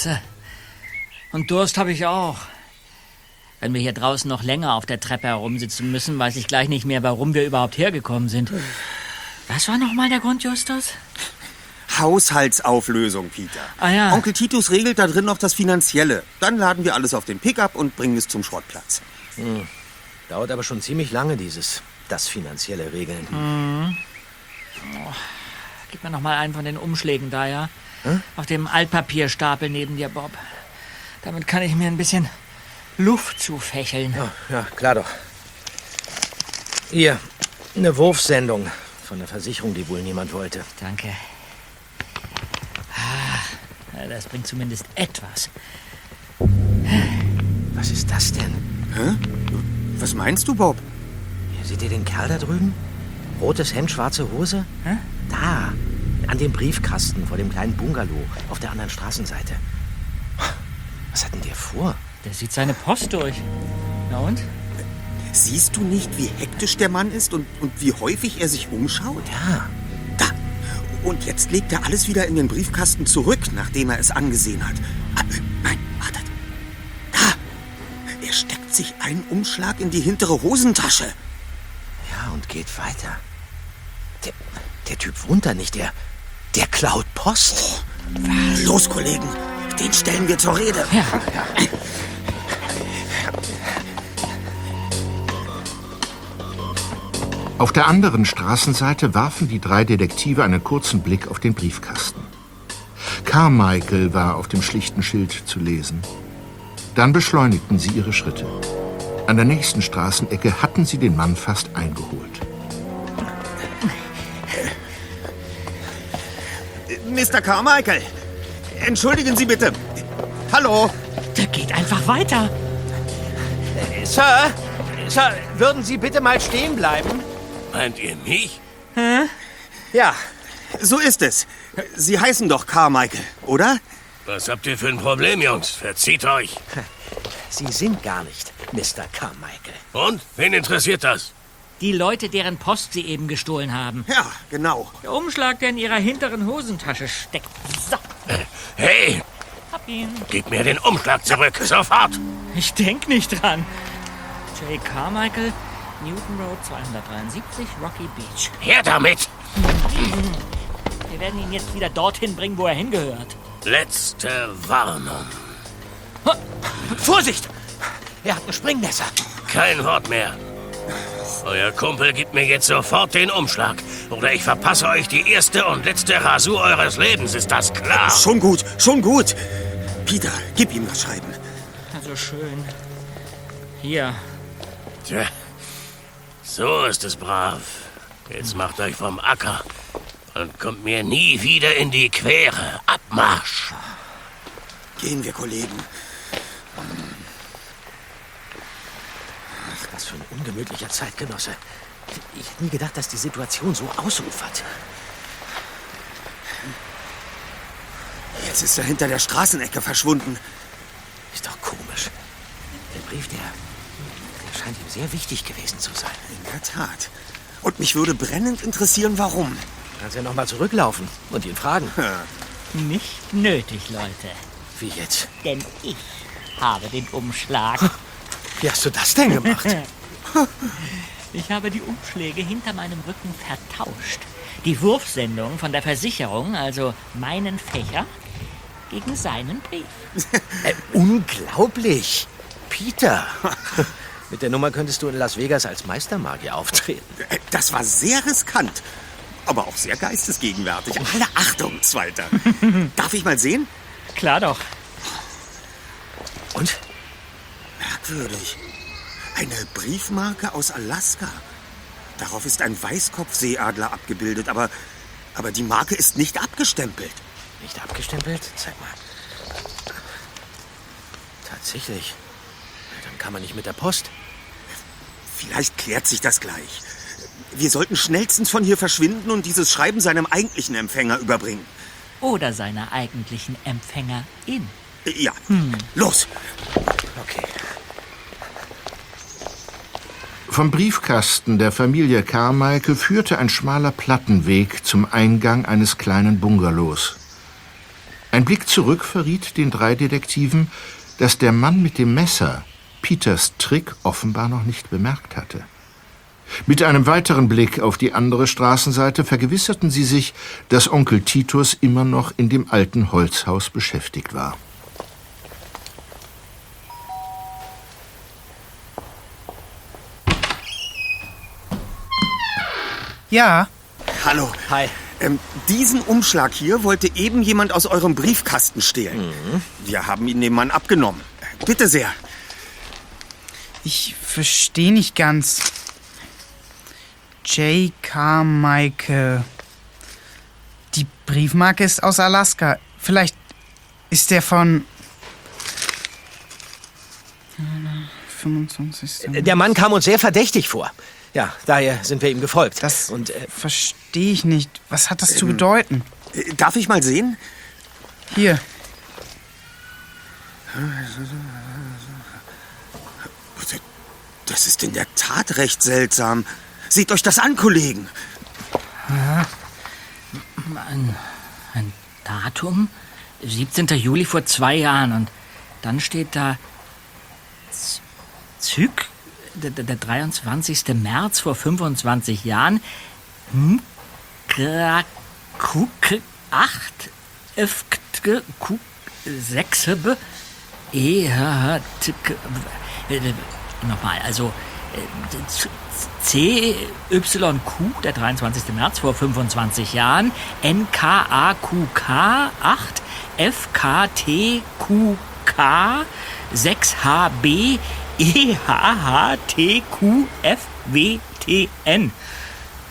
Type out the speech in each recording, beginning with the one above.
Hitze. Und Durst habe ich auch. Wenn wir hier draußen noch länger auf der Treppe herumsitzen müssen, weiß ich gleich nicht mehr, warum wir überhaupt hergekommen sind. Was war nochmal der Grund, Justus? Haushaltsauflösung, Peter. Ah ja. Onkel Titus regelt da drin noch das Finanzielle. Dann laden wir alles auf den Pickup und bringen es zum Schrottplatz. Dauert aber schon ziemlich lange, dieses, das finanzielle Regeln. Hm. Gib mir noch mal einen von den Umschlägen da, ja? Auf dem Altpapierstapel neben dir, Bob. Damit kann ich mir ein bisschen Luft zufächeln. Ja, ja, klar doch. Hier, eine Wurfsendung von der Versicherung, die wohl niemand wollte. Danke. Ah, das bringt zumindest etwas. Was ist das denn? Hä? Was meinst du, Bob? Seht ihr den Kerl da drüben? Rotes Hemd, schwarze Hose? Hä? Da, an dem Briefkasten vor dem kleinen Bungalow auf der anderen Straßenseite. Was hat denn der vor? Der sieht seine Post durch. Na und? Siehst du nicht, wie hektisch der Mann ist und, und wie häufig er sich umschaut? Ja, Da. Und jetzt legt er alles wieder in den Briefkasten zurück, nachdem er es angesehen hat. Ah, nein, wartet. Da. Er steckt sich einen Umschlag in die hintere Hosentasche. ja, und geht weiter. Der, der Typ wohnt da nicht, der, der klaut Post. Los, Kollegen. Den stellen wir zur Rede. Ja, Auf der anderen Straßenseite warfen die drei Detektive einen kurzen Blick auf den Briefkasten. Carmichael war auf dem schlichten Schild zu lesen. Dann beschleunigten sie ihre Schritte. An der nächsten Straßenecke hatten sie den Mann fast eingeholt. Mr. Carmichael, entschuldigen Sie bitte. Hallo. der geht einfach weiter. Sir, Sir, würden Sie bitte mal stehen bleiben? Meint ihr mich? Ja, So ist es. Sie heißen doch Carmichael, oder? Was habt ihr für ein Problem, Jungs? Verzieht euch. Sie sind gar nicht Mr. Carmichael. Und? Wen interessiert das? Die Leute, deren Post sie eben gestohlen haben. Ja, genau. Der Umschlag, der in ihrer hinteren Hosentasche steckt. So, Hey, hab ihn. gib mir den Umschlag zurück. Sofort. Ich denk nicht dran. J. Carmichael, Newton Road 273, Rocky Beach. Her damit. Wir werden ihn jetzt wieder dorthin bringen, wo er hingehört. Letzte Warnung. Vorsicht! Er hat ein Springmesser. Kein Wort mehr. Euer Kumpel gibt mir jetzt sofort den Umschlag. Oder ich verpasse euch die erste und letzte Rasur eures Lebens. Ist das klar? Schon gut, schon gut. Peter, gib ihm das Schreiben. Also schön. Hier. Tja, so ist es brav. Jetzt macht euch vom Acker und kommt mir nie wieder in die Quere. Abmarsch! Gehen wir, Kollegen. Ach, was für ein ungemütlicher Zeitgenosse. Ich hätte nie gedacht, dass die Situation so ausufert. Jetzt ist er hinter der Straßenecke verschwunden. Ist doch komisch. Der Brief, der, der scheint ihm sehr wichtig gewesen zu sein. In der Tat. Und mich würde brennend interessieren, warum. Kannst ja noch mal zurücklaufen und ihn fragen. Nicht nötig, Leute. Wie jetzt? Denn ich habe den Umschlag. Wie hast du das denn gemacht? Ich habe die Umschläge hinter meinem Rücken vertauscht. Die Wurfsendung von der Versicherung, also meinen Fächer, gegen seinen Brief. äh, unglaublich. Peter. Mit der Nummer könntest du in Las Vegas als Meistermagier auftreten. Äh, Das war sehr riskant. Aber auch sehr geistesgegenwärtig. Alle Achtung, Zweiter. Darf ich mal sehen? Klar doch. Und? Merkwürdig. Eine Briefmarke aus Alaska. Darauf ist ein Weißkopfseeadler abgebildet, aber, aber die Marke ist nicht abgestempelt. Nicht abgestempelt? Zeig mal. Tatsächlich. Dann kann man nicht mit der Post. Vielleicht klärt sich das gleich. Wir sollten schnellstens von hier verschwinden und dieses Schreiben seinem eigentlichen Empfänger überbringen. Oder seiner eigentlichen Empfängerin. Ja, los. Okay. Vom Briefkasten der Familie Carmichael führte ein schmaler Plattenweg zum Eingang eines kleinen Bungalows. Ein Blick zurück verriet den drei Detektiven, dass der Mann mit dem Messer Peters Trick offenbar noch nicht bemerkt hatte. Mit einem weiteren Blick auf die andere Straßenseite vergewisserten sie sich, dass Onkel Titus immer noch in dem alten Holzhaus beschäftigt war. Ja, Hallo. Hi. Ähm, diesen Umschlag hier wollte eben jemand aus eurem Briefkasten stehlen. Wir haben ihn dem Mann abgenommen. Bitte sehr. ich verstehe nicht ganz. J. Carmichael. Die Briefmarke ist aus Alaska. Vielleicht ist der von. 25. Der Mann kam uns sehr verdächtig vor. Ja, daher sind wir ihm gefolgt. Das Und äh, verstehe ich nicht. Was hat das zu bedeuten? Äh, Darf ich mal sehen? Hier, Das ist in der Tat recht seltsam. Seht euch das an, Kollegen. Ein, ein Datum? 17. Juli vor zwei Jahren. Und dann steht da Z- Züg, der, der der 23. März vor 25 Jahren. Hm? Krakuk 8 F K- Q 6 B E äh, Nochmal, also äh, Z- C Y Q, der 23. März vor 25 Jahren, N K A Q K 8 F K T Q K 6 H B E H H T Q F W T N.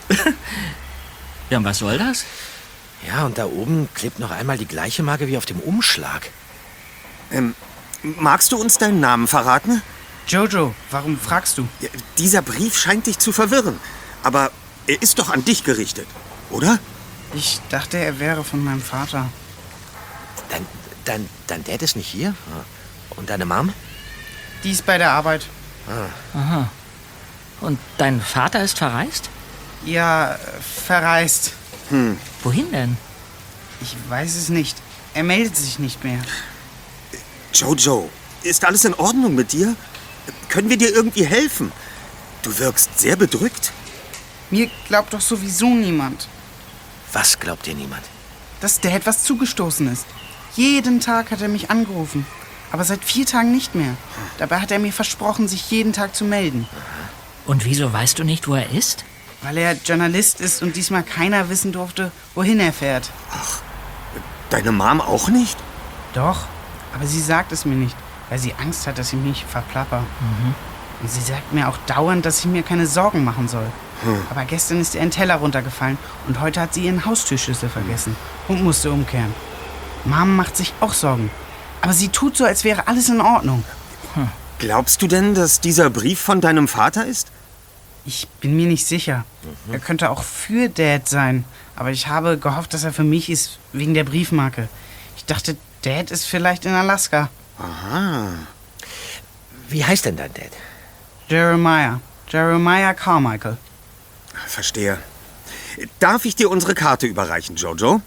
ja, und was soll das? ja, und da oben klebt noch einmal die gleiche Marke wie auf dem Umschlag. Ähm, magst du uns deinen Namen verraten? Jojo, warum fragst du? Ja, dieser Brief scheint dich zu verwirren. Aber er ist doch an dich gerichtet, oder? Ich dachte, er wäre von meinem Vater. Dein, dein, dein Dad ist nicht hier? Und deine Mom? Die ist bei der Arbeit. Und dein Vater ist verreist? Ja, verreist. Wohin denn? Ich weiß es nicht. Er meldet sich nicht mehr. Jojo, ist alles in Ordnung mit dir? Können wir dir irgendwie helfen? Du wirkst sehr bedrückt. Mir glaubt doch sowieso niemand, Was glaubt dir niemand? dass der etwas zugestoßen ist. Jeden Tag hat er mich angerufen. Aber seit vier Tagen nicht mehr. Dabei hat er mir versprochen, sich jeden Tag zu melden. Und wieso weißt du nicht, wo er ist? Weil er Journalist ist und diesmal keiner wissen durfte, wohin er fährt. Deine Mom auch nicht? Doch, aber sie sagt es mir nicht, weil sie Angst hat, dass ich mich verplapper. Und sie sagt mir auch dauernd, dass ich mir keine Sorgen machen soll. Aber gestern ist ihr ein Teller runtergefallen und heute hat sie ihren Haustürschlüssel vergessen und musste umkehren. Mom macht sich auch Sorgen. Aber sie tut so, als wäre alles in Ordnung. Glaubst du denn, dass dieser Brief von deinem Vater ist? Ich bin mir nicht sicher. Er könnte auch für Dad sein. Aber ich habe gehofft, dass er für mich ist, wegen der Briefmarke. Ich dachte, Dad ist vielleicht in Alaska. Wie heißt denn dein Dad? Jeremiah. Jeremiah Carmichael. Verstehe. Darf ich dir unsere Karte überreichen, Jojo?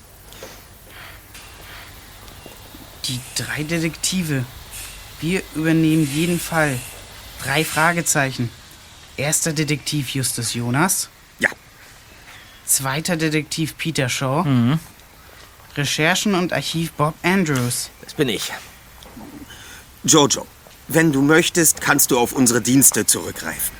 Die drei Detektive. Wir übernehmen jeden Fall. Drei Fragezeichen. Erster Detektiv Justus Jonas. Ja. Zweiter Detektiv Peter Shaw. Recherchen und Archiv Bob Andrews. Das bin ich. Jojo, wenn du möchtest, kannst du auf unsere Dienste zurückgreifen.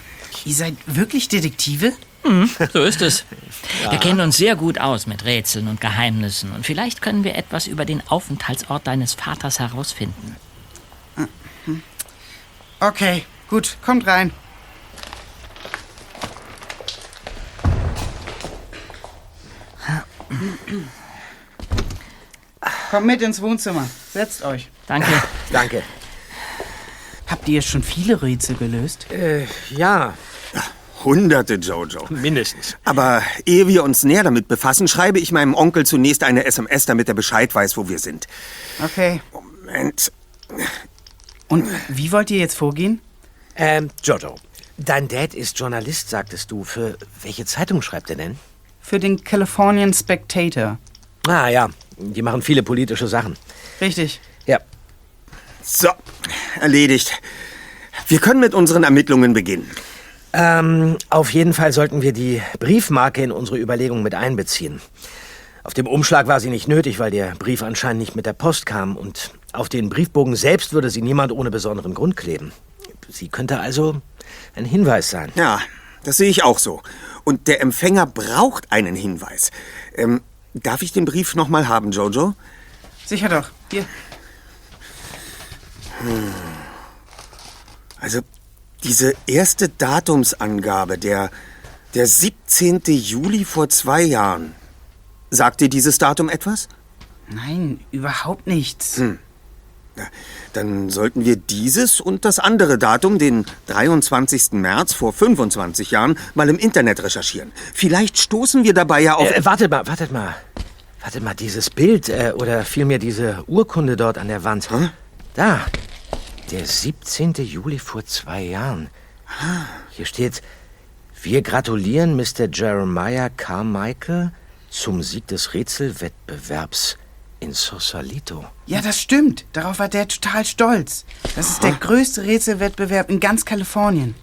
Ihr seid wirklich Detektive? So ist es. Wir kennen uns sehr gut aus mit Rätseln und Geheimnissen. Und vielleicht können wir etwas über den Aufenthaltsort deines Vaters herausfinden. Okay, gut, kommt rein. Kommt mit ins Wohnzimmer. Setzt euch. Danke. Danke. Habt ihr schon viele Rätsel gelöst? Äh, ja, Hunderte, Jojo. mindestens. Aber ehe wir uns näher damit befassen, schreibe ich meinem Onkel zunächst eine SMS, damit er Bescheid weiß, wo wir sind. Okay. Moment. Und wie wollt ihr jetzt vorgehen? Ähm, Jojo, dein Dad ist Journalist, sagtest du. Für welche Zeitung schreibt er denn? Für den Californian Spectator. Ah ja, Die machen viele politische Sachen. Richtig. Ja. So, erledigt. Wir können mit unseren Ermittlungen beginnen. Ähm, auf jeden Fall sollten wir die Briefmarke in unsere Überlegungen mit einbeziehen. Auf dem Umschlag war sie nicht nötig, weil der Brief anscheinend nicht mit der Post kam. Und auf den Briefbogen selbst würde sie niemand ohne besonderen Grund kleben. Sie könnte also ein Hinweis sein. Ja, das sehe ich auch so. Und der Empfänger braucht einen Hinweis. Ähm, darf ich den Brief noch mal haben, Jojo? Sicher doch. Hier. Also, diese erste Datumsangabe, der, der 17. Juli vor zwei Jahren. Sagt dir dieses Datum etwas? Nein, überhaupt nichts. Ja, dann sollten wir dieses und das andere Datum, den 23. März vor 25 Jahren, mal im Internet recherchieren. Vielleicht stoßen wir dabei ja auf... Äh, wartet mal, wartet mal. Wartet mal, dieses Bild äh, oder vielmehr diese Urkunde dort an der Wand. Da. Der 17. Juli vor zwei Jahren. Ah. Hier steht, wir gratulieren Mr. Jeremiah Carmichael zum Sieg des Rätselwettbewerbs in Sosalito. Ja, das stimmt. Darauf war der total stolz. Das ist der ah. größte Rätselwettbewerb in ganz Kalifornien.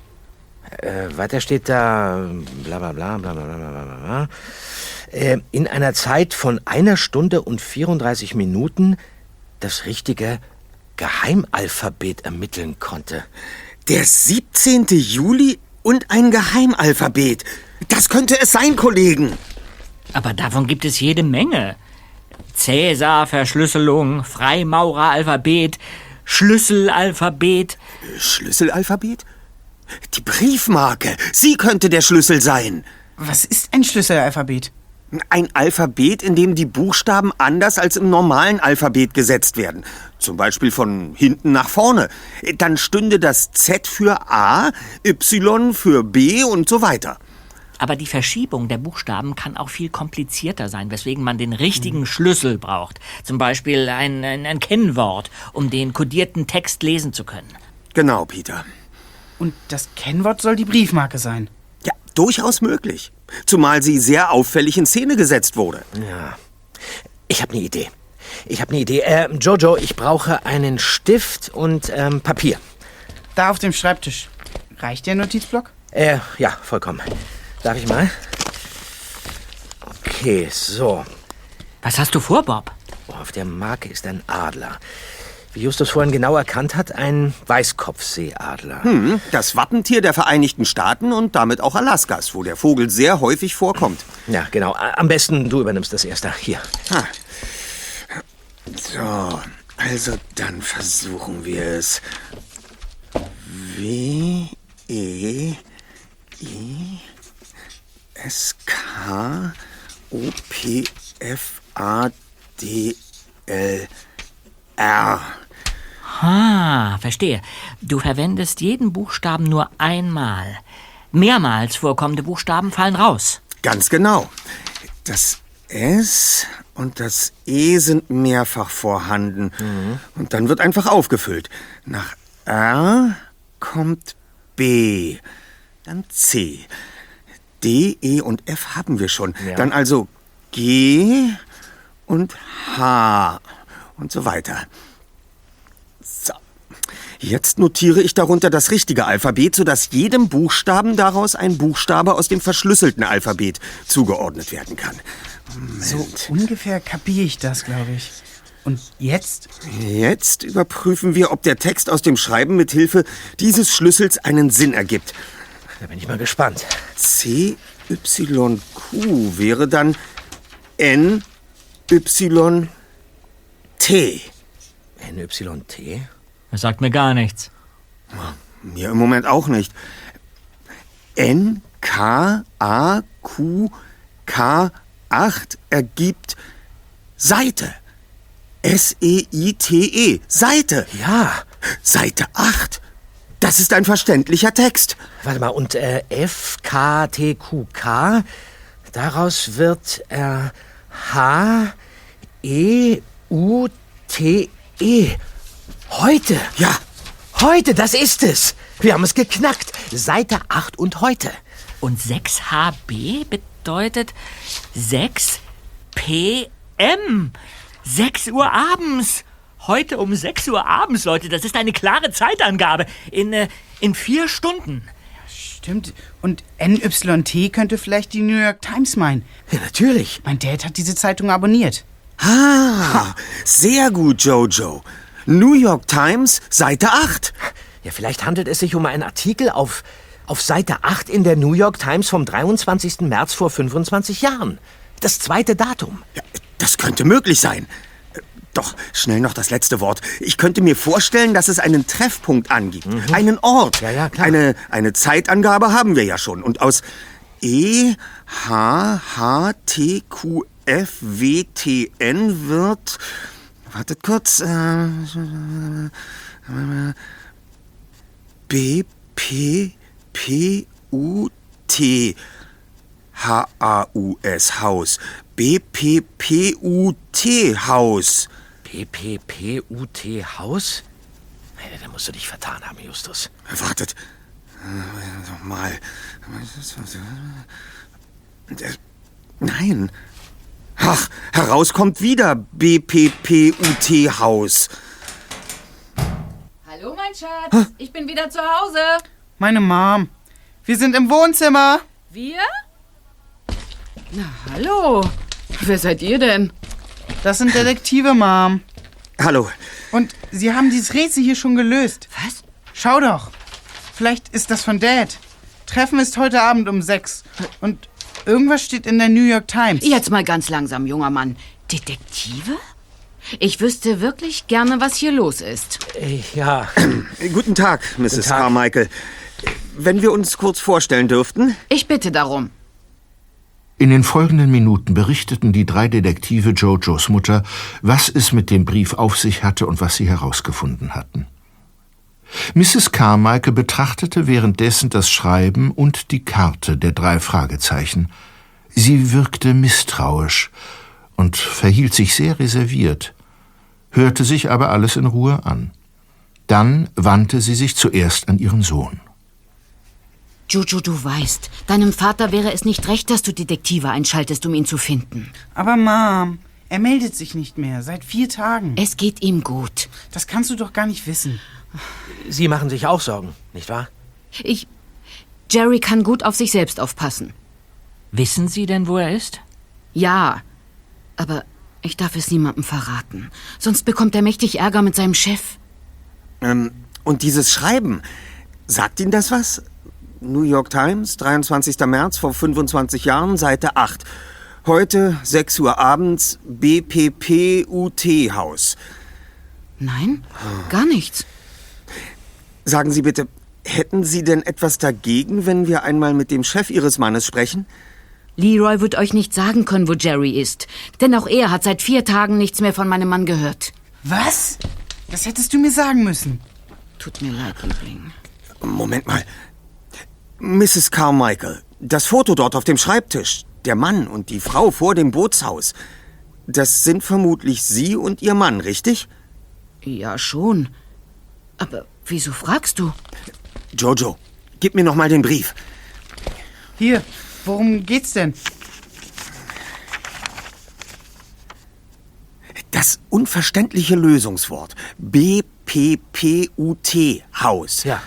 Äh, weiter steht da, bla bla bla bla bla bla bla äh, in einer Zeit von einer Stunde und 34 Minuten das richtige Geheimalphabet ermitteln konnte. Der 17. Juli und ein Geheimalphabet. Das könnte es sein, Kollegen. Aber davon gibt es jede Menge. Cäsar, Verschlüsselung, Freimaureralphabet, Schlüsselalphabet. Schlüsselalphabet? Die Briefmarke. Sie könnte der Schlüssel sein. Was ist ein Schlüsselalphabet? Ein Alphabet, in dem die Buchstaben anders als im normalen Alphabet gesetzt werden. Zum Beispiel von hinten nach vorne. Dann stünde das Z für A, Y für B und so weiter. Aber die Verschiebung der Buchstaben kann auch viel komplizierter sein, weswegen man den richtigen Schlüssel braucht. Zum Beispiel ein, ein, ein Kennwort, um den kodierten Text lesen zu können. Genau, Peter. Und das Kennwort soll die Briefmarke sein. Ja, durchaus möglich. Zumal sie sehr auffällig in Szene gesetzt wurde. Ja. Ich habe eine Idee. Ich habe eine Idee. Äh, Jojo, ich brauche einen Stift und ähm, Papier. Da auf dem Schreibtisch. Reicht der Notizblock? Äh, ja, vollkommen. Darf ich mal? Okay, so. Was hast du vor, Bob? Oh, auf der Marke ist ein Adler. Wie Justus vorhin genau erkannt hat, ein Weißkopfseeadler. Hm, das Wappentier der Vereinigten Staaten und damit auch Alaskas, wo der Vogel sehr häufig vorkommt. Ja, genau. Am besten du übernimmst das erste. Hier. Ha. So, also dann versuchen wir es. W, E, I, S, K, O, P, F, A, D, L, R. Ah, verstehe. Du verwendest jeden Buchstaben nur einmal. Mehrmals vorkommende Buchstaben fallen raus. Ganz genau. Das S und das E sind mehrfach vorhanden. Und dann wird einfach aufgefüllt. Nach R kommt B, dann C. D, E und F haben wir schon. Ja. Dann also G und H und so weiter. Jetzt notiere ich darunter das richtige Alphabet, sodass jedem Buchstaben daraus ein Buchstabe aus dem verschlüsselten Alphabet zugeordnet werden kann. So ungefähr kapiere ich das, glaube ich. Und jetzt? Jetzt überprüfen wir, ob der Text aus dem Schreiben mit Hilfe dieses Schlüssels einen Sinn ergibt. Da bin ich mal gespannt. C, Y, Q wäre dann N, Y, T. NYT? Das sagt mir gar nichts. Mir im Moment auch nicht. N, K, A, Q, K, 8 ergibt Seite. S-E-I-T-E. Seite. Ja. Seite 8. Das ist ein verständlicher Text. Warte mal, und äh, F, K, T, Q, K, daraus wird äh, H, E, U, T, E. Heute. Ja, Heute, das ist es. Wir haben es geknackt. Seite 8 und heute. Und 6HB bedeutet 6 PM. 6 Uhr abends. Heute um 6 Uhr abends, Leute. Das ist eine klare Zeitangabe. In, äh, in vier Stunden. Stimmt. Und NYT könnte vielleicht die New York Times meinen. Ja, natürlich. Mein Dad hat diese Zeitung abonniert. Ah, sehr gut, Jojo. New York Times, Seite 8. Ja, vielleicht handelt es sich um einen Artikel auf, auf Seite 8 in der New York Times vom 23. März vor 25 Jahren. Das zweite Datum. Ja, das könnte möglich sein. Doch, schnell noch das letzte Wort. Ich könnte mir vorstellen, dass es einen Treffpunkt angibt. Einen Ort. Ja, ja, klar. Eine, eine Zeitangabe haben wir ja schon. Und aus E, H, H, T, Q, F, W, T, N wird... Wartet kurz. Äh, B, P, P, U, T. H-A-U-S, Haus. B-P-P-U-T, Haus. PPPUT Haus? Ja, da musst du dich vertan haben, Justus. Wartet. Äh, Mal. Äh, Nein. Ach, heraus kommt wieder B-P-P-U-T, Haus. Hallo, mein Schatz. Ich bin wieder zu Hause. Meine Mom. Wir sind im Wohnzimmer. Wir? Na, hallo. Wer seid ihr denn? Das sind Detektive, Mom. Hallo. Und sie haben dieses Rätsel hier schon gelöst. Was? Schau doch. Vielleicht ist das von Dad. Treffen ist heute Abend um sechs. Und irgendwas steht in der New York Times. Jetzt mal ganz langsam, junger Mann. Detektive? Ich wüsste wirklich gerne, was hier los ist. Äh, ja, Guten Tag, Mrs. Tag. Carmichael. Wenn wir uns kurz vorstellen dürften. Ich bitte darum. In den folgenden Minuten berichteten die drei Detektive Jojos Mutter, was es mit dem Brief auf sich hatte und was sie herausgefunden hatten. Mrs. Carmichael betrachtete währenddessen das Schreiben und die Karte der drei Fragezeichen. Sie wirkte misstrauisch und verhielt sich sehr reserviert, hörte sich aber alles in Ruhe an. Dann wandte sie sich zuerst an ihren Sohn. Jojo, du weißt, deinem Vater wäre es nicht recht, dass du Detektive einschaltest, um ihn zu finden. Aber Mom, er meldet sich nicht mehr. Seit vier Tagen. Es geht ihm gut. Das kannst du doch gar nicht wissen. Sie machen sich auch Sorgen, nicht wahr? Ich. Jerry kann gut auf sich selbst aufpassen. Wissen Sie denn, wo er ist? Ja, aber ich darf es niemandem verraten. Sonst bekommt er mächtig Ärger mit seinem Chef. Ähm, und dieses Schreiben, sagt Ihnen das was? New York Times, 23. März vor 25 Jahren, Seite 8. Heute, 6 Uhr abends, BPPUT-Haus. Nein, gar nichts. Sagen Sie bitte, hätten Sie denn etwas dagegen, wenn wir einmal mit dem Chef Ihres Mannes sprechen? Leroy wird euch nicht sagen können, wo Jerry ist. Denn auch er hat seit vier Tagen nichts mehr von meinem Mann gehört. Was? Das hättest du mir sagen müssen. Tut mir leid, Liebling. Moment mal. Mrs. Carmichael, das Foto dort auf dem Schreibtisch, der Mann und die Frau vor dem Bootshaus, das sind vermutlich Sie und Ihr Mann, richtig? Ja, schon. Aber wieso fragst du? Jojo, gib mir noch mal den Brief. Hier, worum geht's denn? Das unverständliche Lösungswort BPPUT Haus. Ja.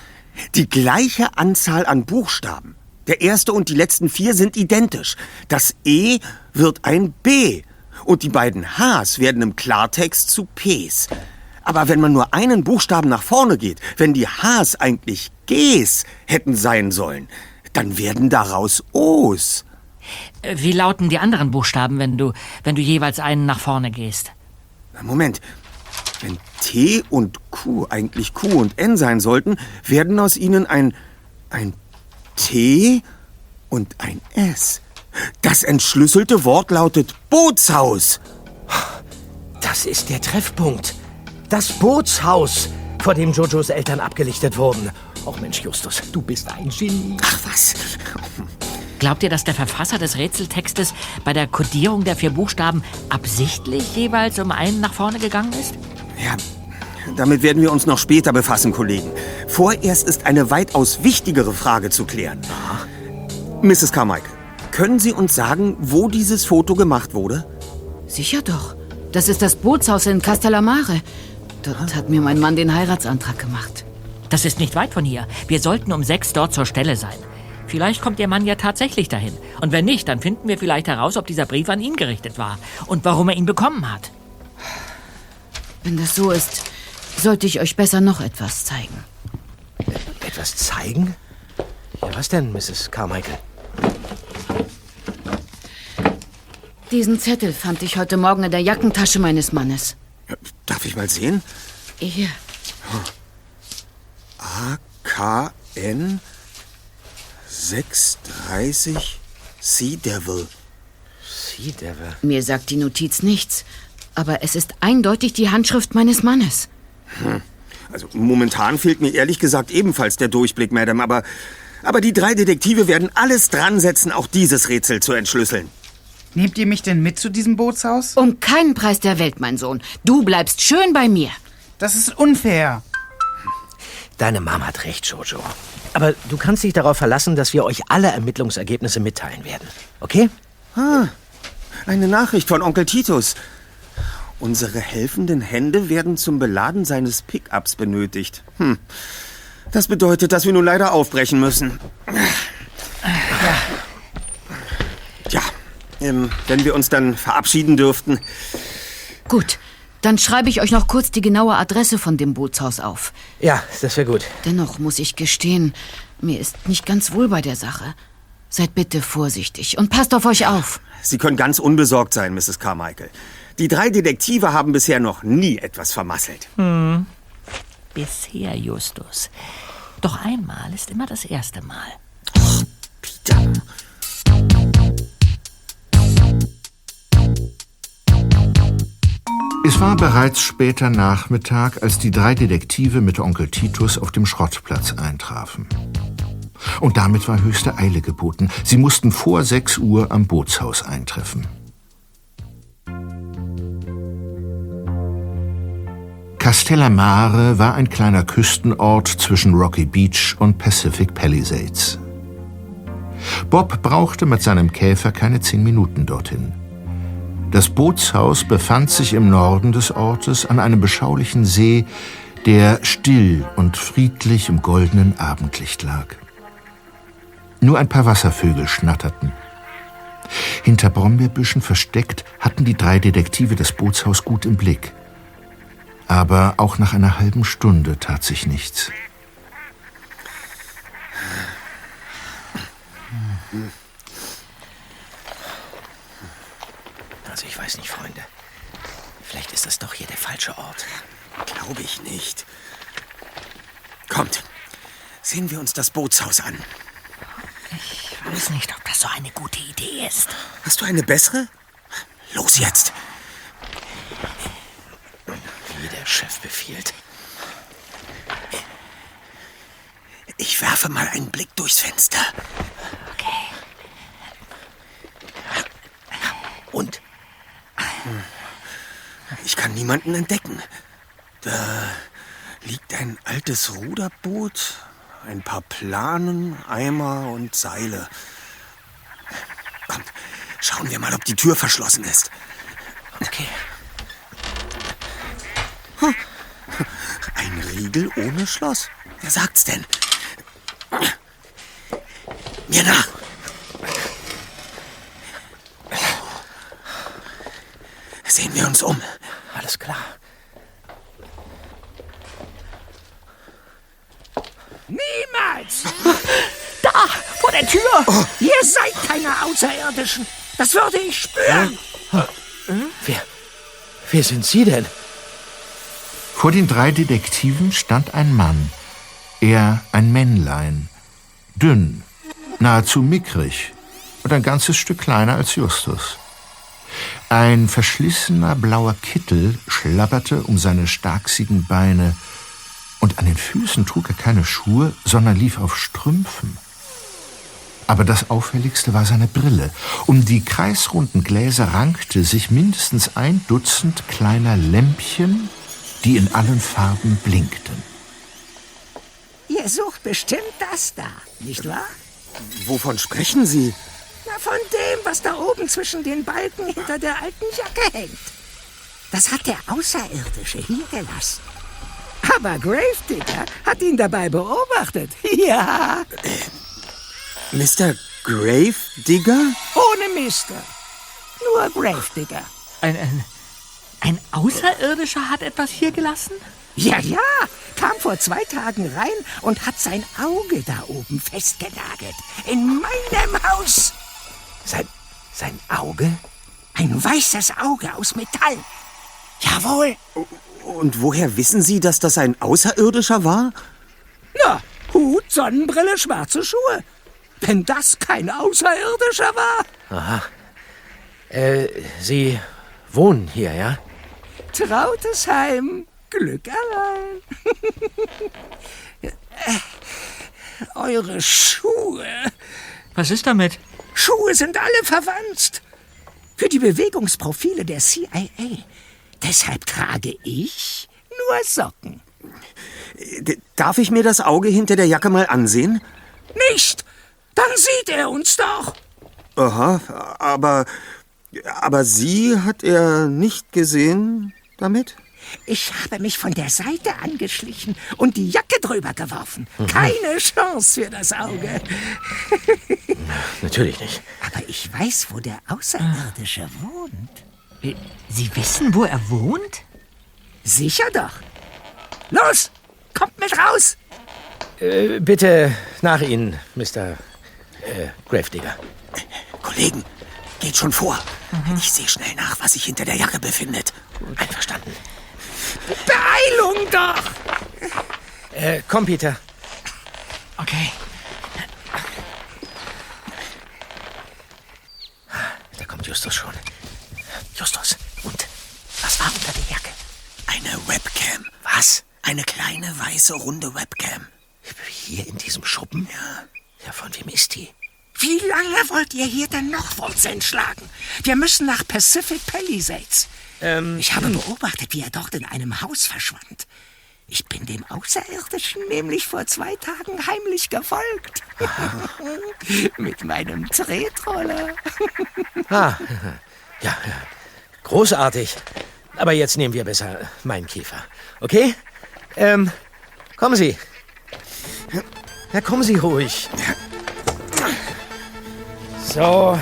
Die gleiche Anzahl an Buchstaben. Der erste und die letzten vier sind identisch. Das E wird ein B. Und die beiden Hs werden im Klartext zu Ps. Aber wenn man nur einen Buchstaben nach vorne geht, wenn die Hs eigentlich Gs hätten sein sollen, dann werden daraus Os. Wie lauten die anderen Buchstaben, wenn du, wenn du jeweils einen nach vorne gehst? Moment. Wenn T und Q eigentlich Q und N sein sollten, werden aus ihnen ein, ein T und ein S. Das entschlüsselte Wort lautet Bootshaus. Das ist der Treffpunkt. Das Bootshaus, vor dem Jojos Eltern abgelichtet wurden. Och Mensch, Justus, du bist ein Genie. Ach was. Glaubt ihr, dass der Verfasser des Rätseltextes bei der Kodierung der vier Buchstaben absichtlich jeweils um einen nach vorne gegangen ist? Ja, damit werden wir uns noch später befassen, Kollegen. Vorerst ist eine weitaus wichtigere Frage zu klären. Mrs. Carmichael, können Sie uns sagen, wo dieses Foto gemacht wurde? Sicher doch. Das ist das Bootshaus in Castellamare. Dort hat mir mein Mann den Heiratsantrag gemacht. Das ist nicht weit von hier. Wir sollten um sechs dort zur Stelle sein. Vielleicht kommt Ihr Mann ja tatsächlich dahin. Und wenn nicht, dann finden wir vielleicht heraus, ob dieser Brief an ihn gerichtet war und warum er ihn bekommen hat. Wenn das so ist, sollte ich euch besser noch etwas zeigen. Etwas zeigen? Ja, was denn, Mrs. Carmichael? Diesen Zettel fand ich heute Morgen in der Jackentasche meines Mannes. Darf ich mal sehen? Hier. KN 630 Sea Devil. Sea Devil. Mir sagt die Notiz nichts. Aber es ist eindeutig die Handschrift meines Mannes. Also momentan fehlt mir ehrlich gesagt ebenfalls der Durchblick, Madame, aber, aber die drei Detektive werden alles dran setzen, auch dieses Rätsel zu entschlüsseln. Nehmt ihr mich denn mit zu diesem Bootshaus? Um keinen Preis der Welt, mein Sohn. Du bleibst schön bei mir. Das ist unfair. Deine Mama hat recht, Jojo. Aber du kannst dich darauf verlassen, dass wir euch alle Ermittlungsergebnisse mitteilen werden. Okay? Eine Nachricht von Onkel Titus. Unsere helfenden Hände werden zum Beladen seines Pickups benötigt. Hm. Das bedeutet, dass wir nun leider aufbrechen müssen. Ja, ähm, wenn wir uns dann verabschieden dürften. Gut, dann schreibe ich euch noch kurz die genaue Adresse von dem Bootshaus auf. Ja, das wäre gut. Dennoch muss ich gestehen, mir ist nicht ganz wohl bei der Sache. Seid bitte vorsichtig und passt auf euch auf. Sie können ganz unbesorgt sein, Mrs. Carmichael. Die drei Detektive haben bisher noch nie etwas vermasselt. Bisher, Justus. Doch einmal ist immer das erste Mal. Peter. Es war bereits später Nachmittag, als die drei Detektive mit Onkel Titus auf dem Schrottplatz eintrafen. Und damit war höchste Eile geboten. Sie mussten vor 6 Uhr am Bootshaus eintreffen. Castellamare war ein kleiner Küstenort zwischen Rocky Beach und Pacific Palisades. Bob brauchte mit seinem Käfer keine zehn Minuten dorthin. Das Bootshaus befand sich im Norden des Ortes an einem beschaulichen See, der still und friedlich im goldenen Abendlicht lag. Nur ein paar Wasservögel schnatterten. Hinter Brombeerbüschen versteckt hatten die drei Detektive das Bootshaus gut im Blick. Aber auch nach einer halben Stunde tat sich nichts. Also ich weiß nicht, Freunde. Vielleicht ist das doch hier der falsche Ort. Glaube ich nicht. Kommt, sehen wir uns das Bootshaus an. Ich weiß nicht, ob das so eine gute Idee ist. Hast du eine bessere? Los jetzt. Wie der Chef befiehlt. Ich werfe mal einen Blick durchs Fenster. Okay. Und? Ich kann niemanden entdecken. Da liegt ein altes Ruderboot, ein paar Planen, Eimer und Seile. Kommt, schauen wir mal, ob die Tür verschlossen ist. Okay. Ein Riegel ohne Schloss. Wer sagt's denn? Mir nach. Sehen wir uns um. Alles klar. Niemals! Da, vor der Tür! Ihr seid keine Außerirdischen! Das würde ich spüren! Wer, wer sind Sie denn? Vor den drei Detektiven stand ein Mann. Er ein Männlein. Dünn, nahezu mickrig und ein ganzes Stück kleiner als Justus. Ein verschlissener blauer Kittel schlabberte um seine starksigen Beine, und an den Füßen trug er keine Schuhe, sondern lief auf Strümpfen. Aber das Auffälligste war seine Brille. Um die kreisrunden Gläser rankte sich mindestens ein Dutzend kleiner Lämpchen, die in allen Farben blinkten. Ihr sucht bestimmt das da, nicht wahr? Wovon sprechen Sie? Na, von dem, was da oben zwischen den Balken hinter der alten Jacke hängt. Das hat der Außerirdische hier gelassen. Aber Gravedigger hat ihn dabei beobachtet. Ja, Mr. Gravedigger? ohne Mister. Nur Gravedigger. Ein, ein, ein Außerirdischer hat etwas hier gelassen? Ja, ja, kam vor zwei Tagen rein und hat sein Auge da oben festgenagelt. In meinem Haus. Sein, sein Auge? Ein weißes Auge aus Metall. Jawohl. Und woher wissen Sie, dass das ein Außerirdischer war? Na, Hut, Sonnenbrille, schwarze Schuhe. Wenn das kein Außerirdischer war. Äh, Sie wohnen hier, ja? Trautes Heim, Glück allein. Äh, Eure Schuhe. Was ist damit? Schuhe sind alle verwandt. Für die Bewegungsprofile der CIA. Deshalb trage ich nur Socken. D darf ich mir das Auge hinter der Jacke mal ansehen? Nicht! Dann sieht er uns doch. Aha, aber. Aber Sie hat er nicht gesehen damit? Ich habe mich von der Seite angeschlichen und die Jacke drüber geworfen. Keine Chance für das Auge. Natürlich nicht. Aber ich weiß, wo der Außerirdische wohnt. Äh, Sie wissen, wo er wohnt? Sicher doch. Los, kommt mit raus. Äh, bitte nach Ihnen, Mr. Äh, Gravedigger. Kollegen, geht schon vor. Ich sehe schnell nach, was sich hinter der Jacke befindet. Einverstanden. Beeilung doch. Äh, komm, Peter. Okay. Da kommt Justus schon. Justus, und was war unter der Jacke? Eine Webcam. Was? Eine kleine, weiße, runde Webcam. Hier in diesem Schuppen? Ja. Ja, von wem ist die? Wie lange wollt ihr hier denn noch Wurzeln schlagen? Wir müssen nach Pacific Palisades. ich habe beobachtet, wie er dort in einem Haus verschwand. Ich bin dem Außerirdischen nämlich vor zwei Tagen heimlich gefolgt. Mit meinem Tretroller. Ah, ja, ja. Großartig. Aber jetzt nehmen wir besser meinen Käfer. Okay? Ähm, kommen Sie. Ja, kommen Sie ruhig. So.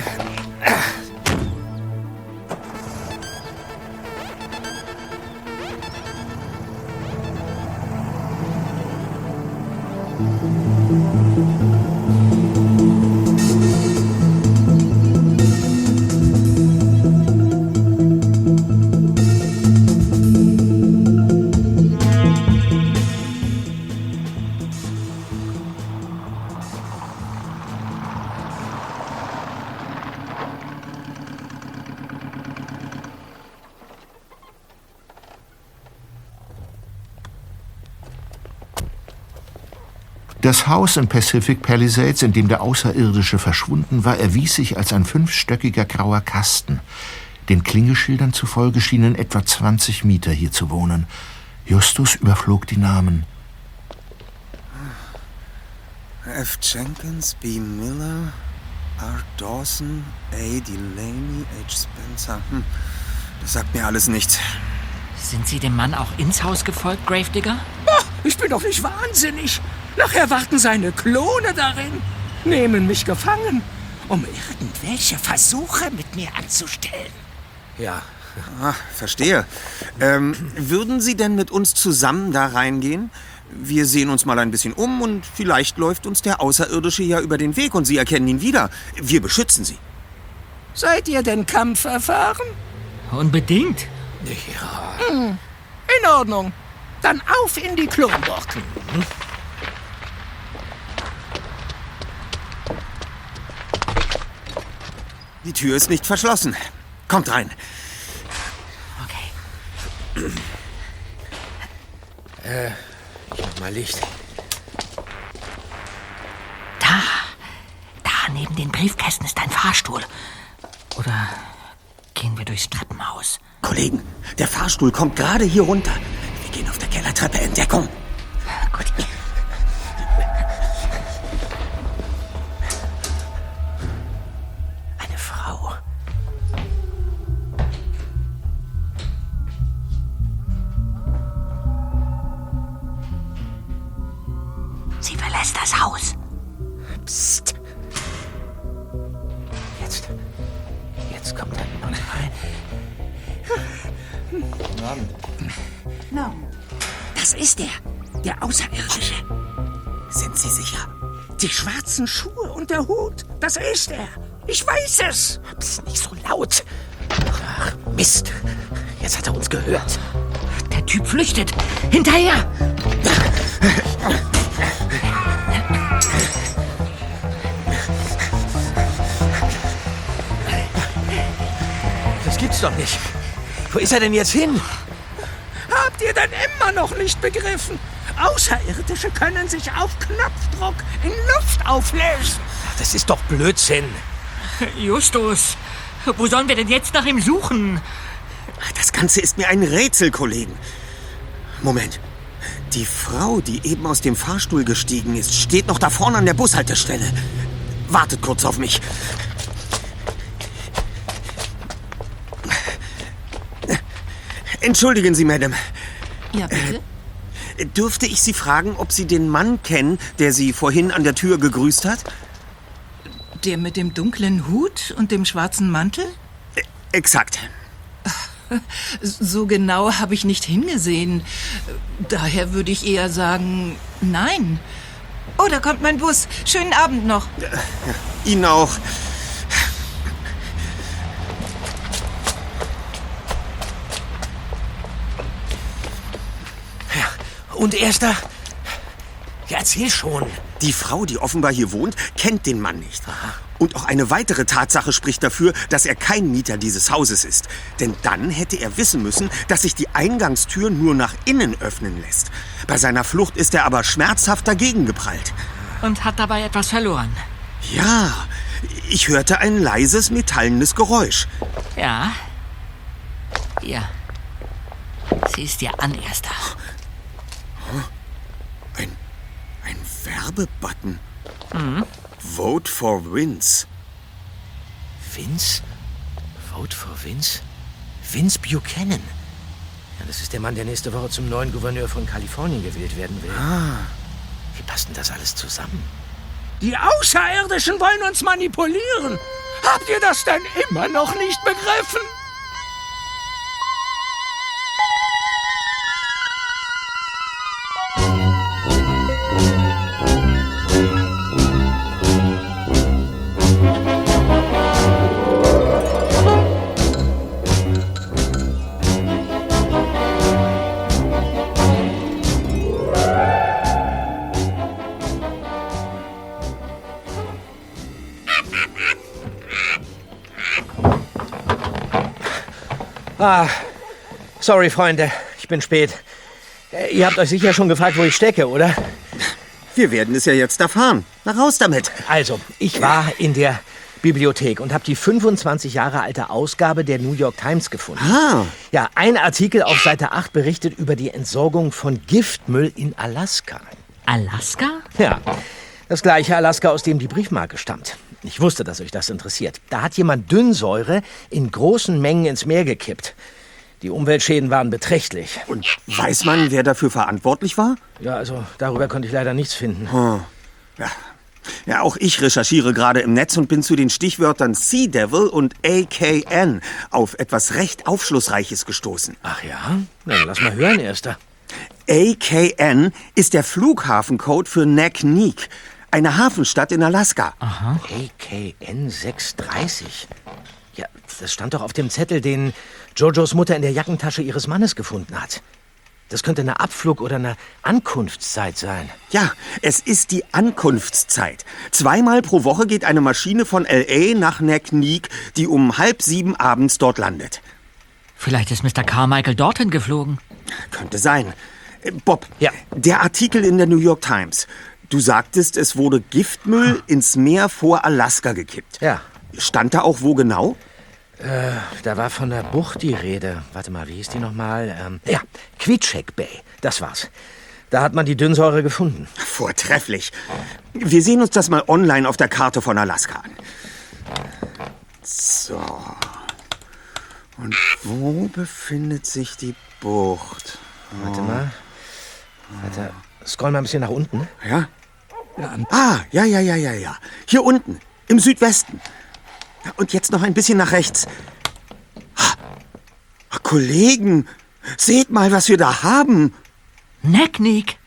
Das Haus in Pacific Palisades, in dem der Außerirdische verschwunden war, erwies sich als ein fünfstöckiger grauer Kasten. Den Klingelschildern zufolge schienen etwa 20 Mieter hier zu wohnen. Justus überflog die Namen. F. Jenkins, B. Miller, R. Dawson, A. Delaney, H. Spencer. Hm. Das sagt mir alles nichts. Sind Sie dem Mann auch ins Haus gefolgt, Gravedigger? Oh, ich bin doch nicht wahnsinnig. Nachher warten seine Klone darin, nehmen mich gefangen, um irgendwelche Versuche mit mir anzustellen. Ja. Ah, verstehe. Ähm, würden Sie denn mit uns zusammen da reingehen? Wir sehen uns mal ein bisschen um und vielleicht läuft uns der Außerirdische ja über den Weg und Sie erkennen ihn wieder. Wir beschützen Sie. Seid ihr denn Kampf erfahren? Unbedingt. In Ordnung. Dann auf in die Klonburg. Die Tür ist nicht verschlossen. Kommt rein. Okay. Ich mach mal Licht. Da. Da neben den Briefkästen ist ein Fahrstuhl. Oder gehen wir durchs Treppenhaus? Kollegen, der Fahrstuhl kommt gerade hier runter. Wir gehen auf der Kellertreppe in Deckung. Gut. Ist er denn jetzt hin? Habt ihr denn immer noch nicht begriffen? Außerirdische können sich auf Knopfdruck in Luft auflösen. Das ist doch Blödsinn. Justus, wo sollen wir denn jetzt nach ihm suchen? Das Ganze ist mir ein Rätsel, Kollegen. Moment. Die Frau, die eben aus dem Fahrstuhl gestiegen ist, steht noch da vorne an der Bushaltestelle. Wartet kurz auf mich. Entschuldigen Sie, Madame. Ja, bitte? Dürfte ich Sie fragen, ob Sie den Mann kennen, der Sie vorhin an der Tür gegrüßt hat? Der mit dem dunklen Hut und dem schwarzen Mantel? Exakt. So genau habe ich nicht hingesehen. Daher würde ich eher sagen, nein. Oh, da kommt mein Bus. Schönen Abend noch. Ihnen auch. Und erster? Ja, erzähl schon. Die Frau, die offenbar hier wohnt, kennt den Mann nicht. Und auch eine weitere Tatsache spricht dafür, dass er kein Mieter dieses Hauses ist. Denn dann hätte er wissen müssen, dass sich die Eingangstür nur nach innen öffnen lässt. Bei seiner Flucht ist er aber schmerzhaft dagegen geprallt. Und hat dabei etwas verloren. Ja, ich hörte ein leises metallenes Geräusch. Ja. Hier. Sieh's dir an, Erster. Ein, Werbebutton. Vote for Vince. Vince? Vote for Vince? Vince Buchanan. Ja, das ist der Mann, der nächste Woche zum neuen Gouverneur von Kalifornien gewählt werden will. Wie passt denn das alles zusammen? Die Außerirdischen wollen uns manipulieren. Habt ihr das denn immer noch nicht begriffen? Ah, sorry, Freunde. Ich bin spät. Äh, Ihr habt euch sicher schon gefragt, wo ich stecke, oder? Wir werden es ja jetzt erfahren. Na raus damit. Also, ich war in der Bibliothek und habe die 25 Jahre alte Ausgabe der New York Times gefunden. Ah. Ja, ein Artikel auf Seite 8 berichtet über die Entsorgung von Giftmüll in Alaska. Alaska? Ja, das gleiche Alaska, aus dem die Briefmarke stammt. Ich wusste, dass euch das interessiert. Da hat jemand Dünnsäure in großen Mengen ins Meer gekippt. Die Umweltschäden waren beträchtlich. Und weiß man, wer dafür verantwortlich war? Ja, also darüber konnte ich leider nichts finden. Ja. Ja, auch ich recherchiere gerade im Netz und bin zu den Stichwörtern Sea Devil und AKN auf etwas recht Aufschlussreiches gestoßen. Ach ja? Na, dann lass mal hören, Erster. AKN ist der Flughafencode für Nakneek, eine Hafenstadt in Alaska. AKN 630. Ja, das stand doch auf dem Zettel, den Jojos Mutter in der Jackentasche ihres Mannes gefunden hat. Das könnte eine Abflug- oder eine Ankunftszeit sein. Ja, es ist die Ankunftszeit. Zweimal pro Woche geht eine Maschine von LA nach Nakneek, die um halb sieben abends dort landet. Vielleicht ist Mr. Carmichael dorthin geflogen. Könnte sein. Äh, Bob, Ja. der Artikel in der New York Times. Du sagtest, es wurde Giftmüll ins Meer vor Alaska gekippt. Ja, Stand da auch wo genau? da war von der Bucht die Rede. Warte mal, wie hieß die nochmal? Ähm, ja, Quitschek Bay. Das war's. Da hat man die Dünnsäure gefunden. Vortrefflich. Wir sehen uns das mal online auf der Karte von Alaska an. So. Und wo befindet sich die Bucht? Warte mal. Warte, scroll mal ein bisschen nach unten. Ja? Ah, ja, ja, ja, ja, ja. Hier unten, im Südwesten. Und jetzt noch ein bisschen nach rechts. Ah, Kollegen, seht mal, was wir da haben. Necknick.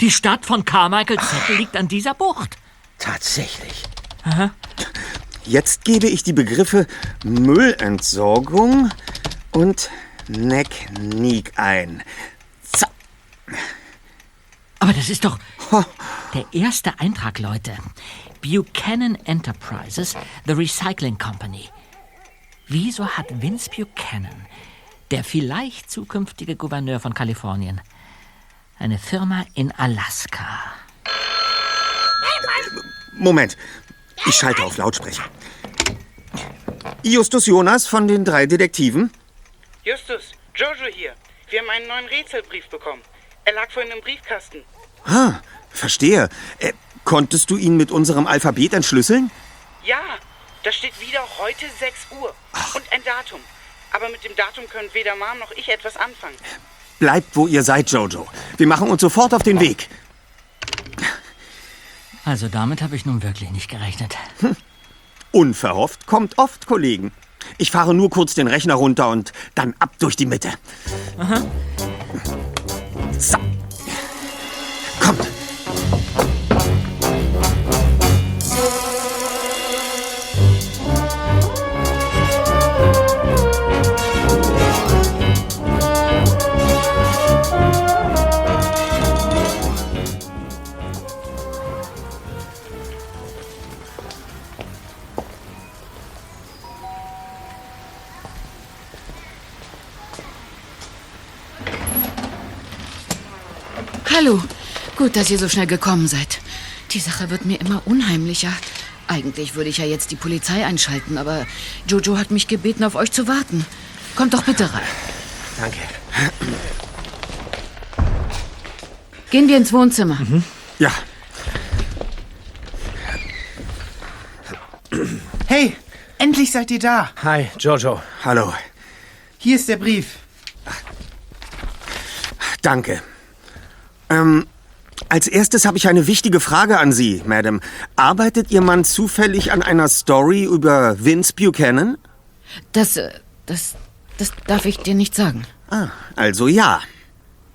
Die Stadt von Carmichael Zettel liegt an dieser Bucht. Tatsächlich. Jetzt gebe ich die Begriffe Müllentsorgung und Neckneek ein. Za Aber das ist doch der erste Eintrag, Leute. Buchanan Enterprises, The Recycling Company. Wieso hat Vince Buchanan, der vielleicht zukünftige Gouverneur von Kalifornien, eine Firma in Alaska? Moment, ich schalte auf Lautsprecher. Justus Jonas von den drei Detektiven? Justus, Jojo hier. Wir haben einen neuen Rätselbrief bekommen. Er lag vorhin im Briefkasten. Ah, verstehe. Äh, konntest du ihn mit unserem Alphabet entschlüsseln? Ja, da steht wieder heute 6 Uhr. Und ein Datum. Aber mit dem Datum können weder Mom noch ich etwas anfangen. Bleibt, wo ihr seid, Jojo. Wir machen uns sofort auf den Weg. Also damit habe ich nun wirklich nicht gerechnet. Unverhofft kommt oft, Kollegen. Ich fahre nur kurz den Rechner runter und dann ab durch die Mitte. So. Kommt. Hallo. Gut, dass ihr so schnell gekommen seid. Die Sache wird mir immer unheimlicher. Eigentlich würde ich ja jetzt die Polizei einschalten, aber Jojo hat mich gebeten, auf euch zu warten. Kommt doch bitte rein. Danke. Gehen wir ins Wohnzimmer. Ja, Hey, endlich seid ihr da. Hi, Jojo. hallo. Hier ist der Brief. Danke. Ähm, als erstes habe ich eine wichtige Frage an Sie, Madam. Arbeitet Ihr Mann zufällig an einer Story über Vince Buchanan? Das, äh, das, das darf ich dir nicht sagen. Ah, also ja.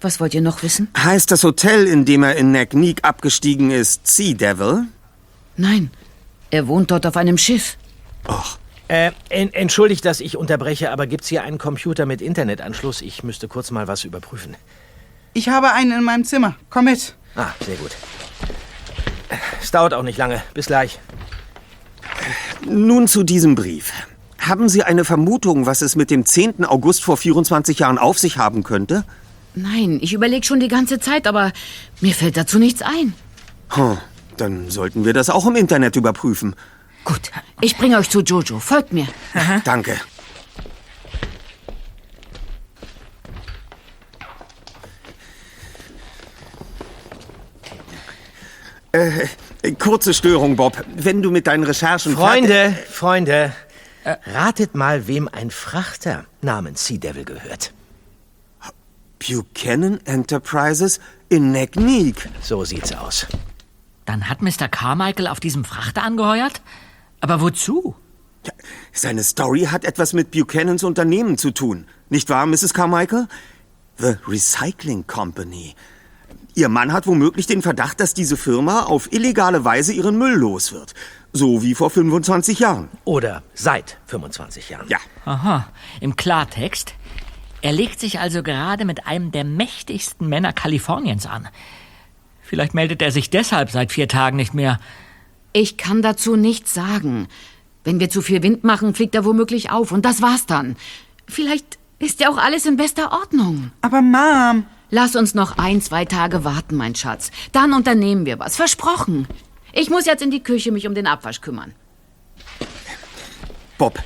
Was wollt ihr noch wissen? Heißt das Hotel, in dem er in Neckneek abgestiegen ist, Sea Devil? Nein, er wohnt dort auf einem Schiff. Och, Äh, en entschuldigt, dass ich unterbreche, aber gibt's hier einen Computer mit Internetanschluss? Ich müsste kurz mal was überprüfen. Ich habe einen in meinem Zimmer. Komm mit. Ah, sehr gut. Es dauert auch nicht lange. Bis gleich. nun zu diesem Brief. Haben Sie eine Vermutung, was es mit dem 10. August vor 24 Jahren auf sich haben könnte? Nein, ich überlege schon die ganze Zeit, aber mir fällt dazu nichts ein. Hm, dann sollten wir das auch im Internet überprüfen. Gut, ich bringe euch zu Jojo. Folgt mir. Danke. Kurze Störung, Bob. Wenn du mit deinen Recherchen Freunde, Freunde, ratet mal, wem ein Frachter namens Sea Devil gehört. Buchanan Enterprises in Neckneek. So sieht's aus. Dann hat Mr. Carmichael auf diesem Frachter angeheuert? Aber wozu? Ja, seine Story hat etwas mit Buchanans Unternehmen zu tun. Nicht wahr, Mrs. Carmichael? The Recycling Company. Ihr Mann hat womöglich den Verdacht, dass diese Firma auf illegale Weise ihren Müll los wird. So wie vor 25 Jahren. Oder seit 25 Jahren. Ja. Aha, im Klartext. Er legt sich also gerade mit einem der mächtigsten Männer Kaliforniens an. Vielleicht meldet er sich deshalb seit vier Tagen nicht mehr. Ich kann dazu nichts sagen. Wenn wir zu viel Wind machen, fliegt er womöglich auf und das war's dann. Vielleicht ist ja auch alles in bester Ordnung. Aber Mom. Lass uns noch ein, zwei Tage warten, mein Schatz. Dann unternehmen wir was. Versprochen. Ich muss jetzt in die Küche mich um den Abwasch kümmern. Bob,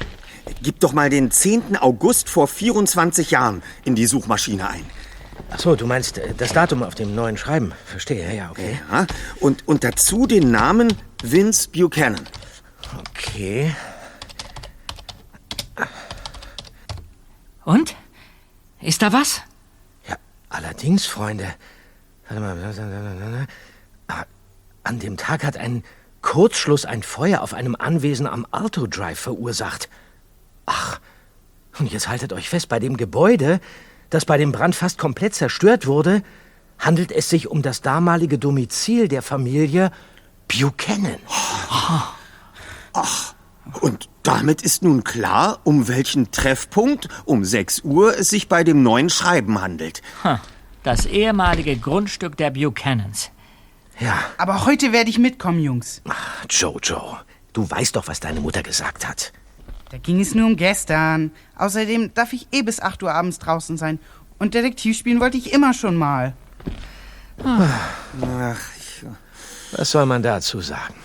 gib doch mal den 10. August vor 24 Jahren in die Suchmaschine ein. Ach so, du meinst äh, das Datum auf dem neuen Schreiben. Verstehe, ja, okay. Ja? Und, und dazu den Namen Vince Buchanan. Okay. Und? Ist da was? Allerdings, Freunde. Warte mal. An dem Tag hat ein Kurzschluss ein Feuer auf einem Anwesen am Alto Drive verursacht. Ach, und jetzt haltet euch fest, bei dem Gebäude, das bei dem Brand fast komplett zerstört wurde, handelt es sich um das damalige Domizil der Familie Buchanan. Ach, und damit ist nun klar, um welchen Treffpunkt um 6 Uhr es sich bei dem neuen Schreiben handelt. Das ehemalige Grundstück der Buchanans. Ja. Aber heute werde ich mitkommen, Jungs. Ach, Jojo, du weißt doch, was deine Mutter gesagt hat. Da ging es nur um gestern. Außerdem darf ich eh bis 8 Uhr abends draußen sein. Und Detektiv spielen wollte ich immer schon mal. Ach, ich, Was soll man dazu sagen?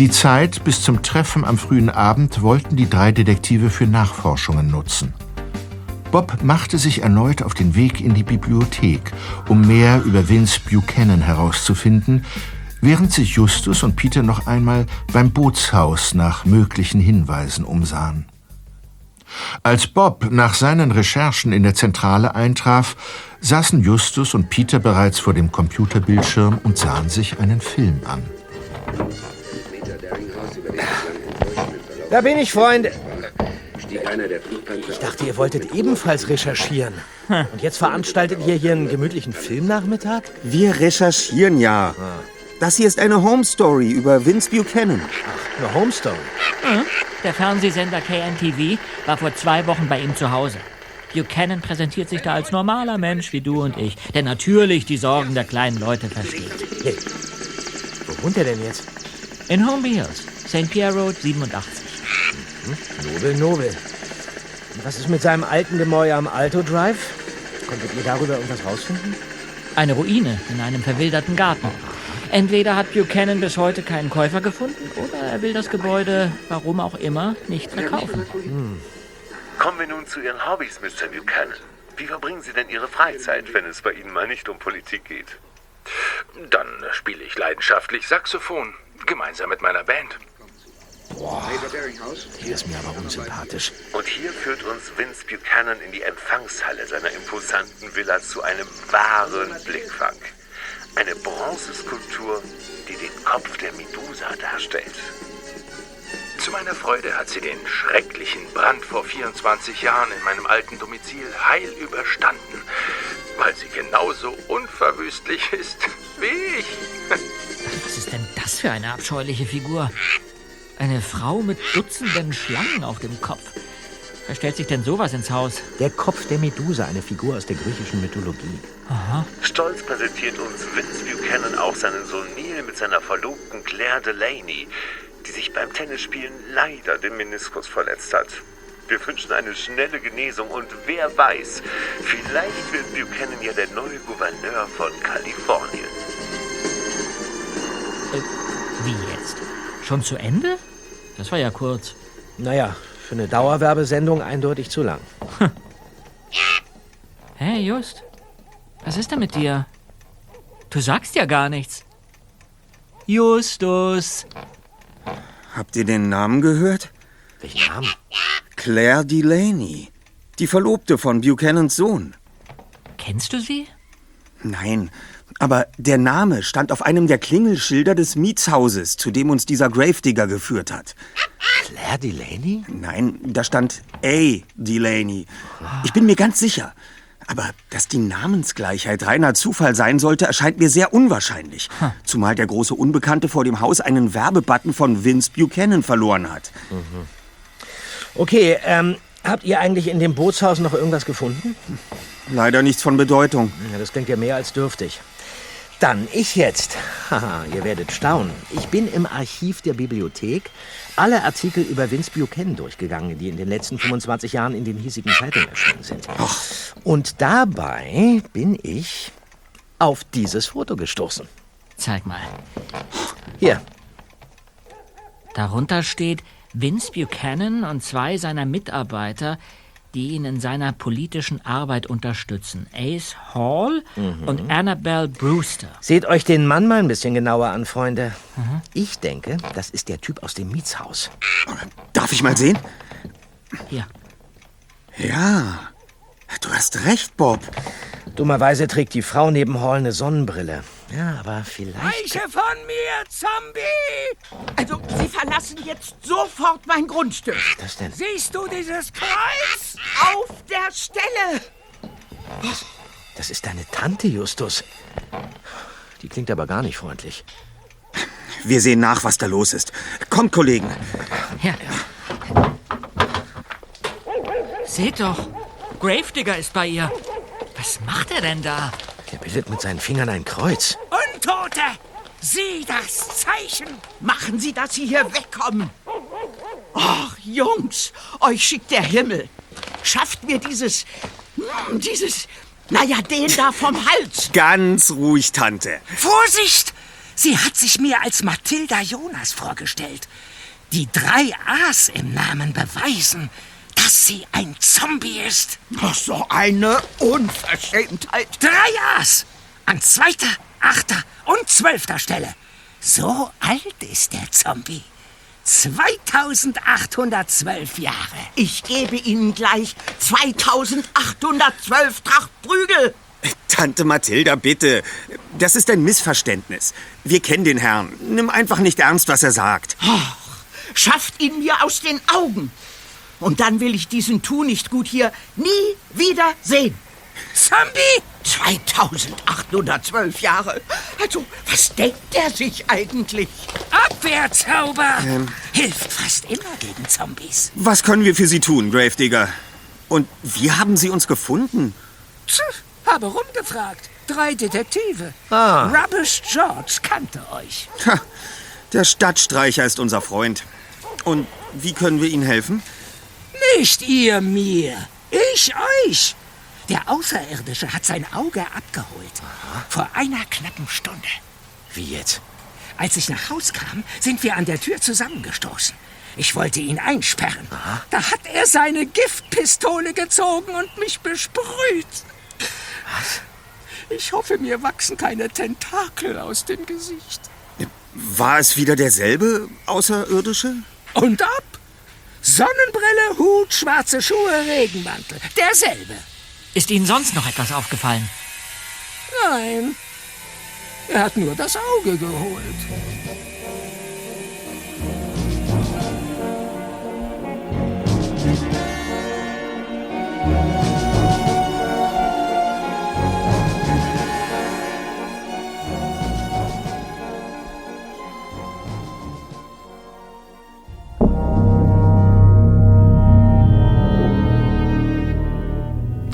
Die Zeit bis zum Treffen am frühen Abend wollten die drei Detektive für Nachforschungen nutzen. Bob machte sich erneut auf den Weg in die Bibliothek, um mehr über Vince Buchanan herauszufinden, während sich Justus und Peter noch einmal beim Bootshaus nach möglichen Hinweisen umsahen. Als Bob nach seinen Recherchen in der Zentrale eintraf, saßen Justus und Peter bereits vor dem Computerbildschirm und sahen sich einen Film an. Da bin ich, Freunde. Ich dachte, ihr wolltet ebenfalls recherchieren. Und jetzt veranstaltet ihr hier einen gemütlichen Filmnachmittag? wir recherchieren ja. Das hier ist eine Home Story über Vince Buchanan. Eine Home Story. Der Fernsehsender KNTV war vor zwei Wochen bei ihm zu Hause. Buchanan präsentiert sich da als normaler Mensch wie du und ich, der natürlich die Sorgen der kleinen Leute versteht. Hey, wo wohnt er denn jetzt? In Holmby Hills, St. Pierre Road 87. Nobel, Nobel. Und was ist mit seinem alten Gemäuer am Alto Drive? Konntet ihr darüber irgendwas rausfinden? Eine Ruine in einem verwilderten Garten. Entweder hat Buchanan bis heute keinen Käufer gefunden oder er will das Gebäude, warum auch immer, nicht verkaufen. Kommen wir nun zu Ihren Hobbys, Mr. Buchanan. Wie verbringen Sie denn Ihre Freizeit, wenn es bei Ihnen mal nicht um Politik geht? Dann spiele ich leidenschaftlich Saxophon, gemeinsam mit meiner Band. Hier ist mir aber unsympathisch. Und hier führt uns Vince Buchanan in die Empfangshalle seiner imposanten Villa zu einem wahren Blickfang. Eine Bronzeskulptur, die den Kopf der Medusa darstellt. Zu meiner Freude hat sie den schrecklichen Brand vor 24 Jahren in meinem alten Domizil heil überstanden, weil sie genauso unverwüstlich ist wie ich. Was ist denn das für eine abscheuliche Figur? Eine Frau mit Dutzenden Schlangen auf dem Kopf. Wer stellt sich denn sowas ins Haus? Der Kopf der Medusa, eine Figur aus der griechischen Mythologie. Stolz präsentiert uns Vince Buchanan auch seinen Sohn Neil mit seiner Verlobten Claire Delaney, die sich beim Tennisspielen leider den Meniskus verletzt hat. Wir wünschen eine schnelle Genesung und wer weiß, vielleicht wird Buchanan ja der neue Gouverneur von Kalifornien. Wie jetzt? Schon zu Ende? Das war ja kurz. Naja, für eine Dauerwerbesendung eindeutig zu lang. Hey, Just. Was ist denn mit dir? Du sagst ja gar nichts. Justus. Habt ihr den Namen gehört? Welchen Namen? Claire Delaney. Die Verlobte von Buchanans Sohn. Kennst du sie? Nein, aber der Name stand auf einem der Klingelschilder des Mietshauses, zu dem uns dieser Gravedigger geführt hat. Claire Delaney? Nein, da stand A. Delaney. Ich bin mir ganz sicher. Aber dass die Namensgleichheit reiner Zufall sein sollte, erscheint mir sehr unwahrscheinlich. Zumal der große Unbekannte vor dem Haus einen Werbebutton von Vince Buchanan verloren hat. Okay, ähm, habt ihr eigentlich in dem Bootshaus noch irgendwas gefunden? Leider nichts von Bedeutung. Ja, das klingt ja mehr als dürftig. Dann ich jetzt. Haha, ihr werdet staunen. Ich bin im Archiv der Bibliothek alle Artikel über Vince Buchanan durchgegangen, die in den letzten 25 Jahren in den hiesigen Zeitungen erschienen sind. Und dabei bin ich auf dieses Foto gestoßen. Zeig mal. Hier, Darunter steht Vince Buchanan und zwei seiner Mitarbeiter, die ihn in seiner politischen Arbeit unterstützen. Ace Hall und Annabelle Brewster. Seht euch den Mann mal ein bisschen genauer an, Freunde. Ich denke, das ist der Typ aus dem Mietshaus. Darf ich mal sehen? Hier. Ja, du hast recht, Bob. Dummerweise trägt die Frau neben Hall eine Sonnenbrille. Ja, aber vielleicht. Weiche von mir, Zombie! Also, Sie verlassen jetzt sofort mein Grundstück. Das denn? Siehst du dieses Kreuz? Auf der Stelle! Das ist deine Tante, Justus. Die klingt aber gar nicht freundlich. Wir sehen nach, was da los ist. Kommt, Kollegen. Ja. Seht doch, Gravedigger ist bei ihr. Was macht er denn da? Der bildet mit seinen Fingern ein Kreuz. Untote! Sieh das Zeichen! Machen Sie, dass Sie hier wegkommen. Ach, Jungs, euch schickt der Himmel. Schafft mir dieses. hm, dieses. Naja, den da vom Hals. Ganz ruhig, Tante. Vorsicht! Sie hat sich mir als Mathilda Jonas vorgestellt. Die drei A's im Namen beweisen, dass sie ein Zombie ist. Ach, so eine Unverschämtheit. Drei A's! An zweiter, achter und zwölfter Stelle. So alt ist der Zombie. 2812 Jahre. Ich gebe Ihnen gleich 2812 Tracht Prügel. Tante Mathilda, bitte. Das ist ein Missverständnis. Wir kennen den Herrn. Nimm einfach nicht ernst, was er sagt. Schafft ihn mir aus den Augen. Und dann will ich diesen Tu nicht gut hier nie wieder sehen. Zombie! 2812 Jahre. Also, was denkt er sich eigentlich? Abwehrzauber! Hilft fast immer gegen Zombies. Was können wir für Sie tun, Gravedigger? Und wie haben Sie uns gefunden? Pff, habe rumgefragt. Drei Detektive. Ah. Rubbish George kannte euch. Ha, der Stadtstreicher ist unser Freund. Und wie können wir Ihnen helfen? Nicht ihr mir, ich euch. Der Außerirdische hat sein Auge abgeholt. Vor einer knappen Stunde. Wie jetzt? Als ich nach Haus kam, sind wir an der Tür zusammengestoßen. Ich wollte ihn einsperren. Da hat er seine Giftpistole gezogen und mich besprüht. Was? Ich hoffe, mir wachsen keine Tentakel aus dem Gesicht. War es wieder derselbe Außerirdische? Und ab? Sonnenbrille, Hut, schwarze Schuhe, Regenmantel. Derselbe. Ist Ihnen sonst noch etwas aufgefallen? Nein. Er hat nur das Auge geholt.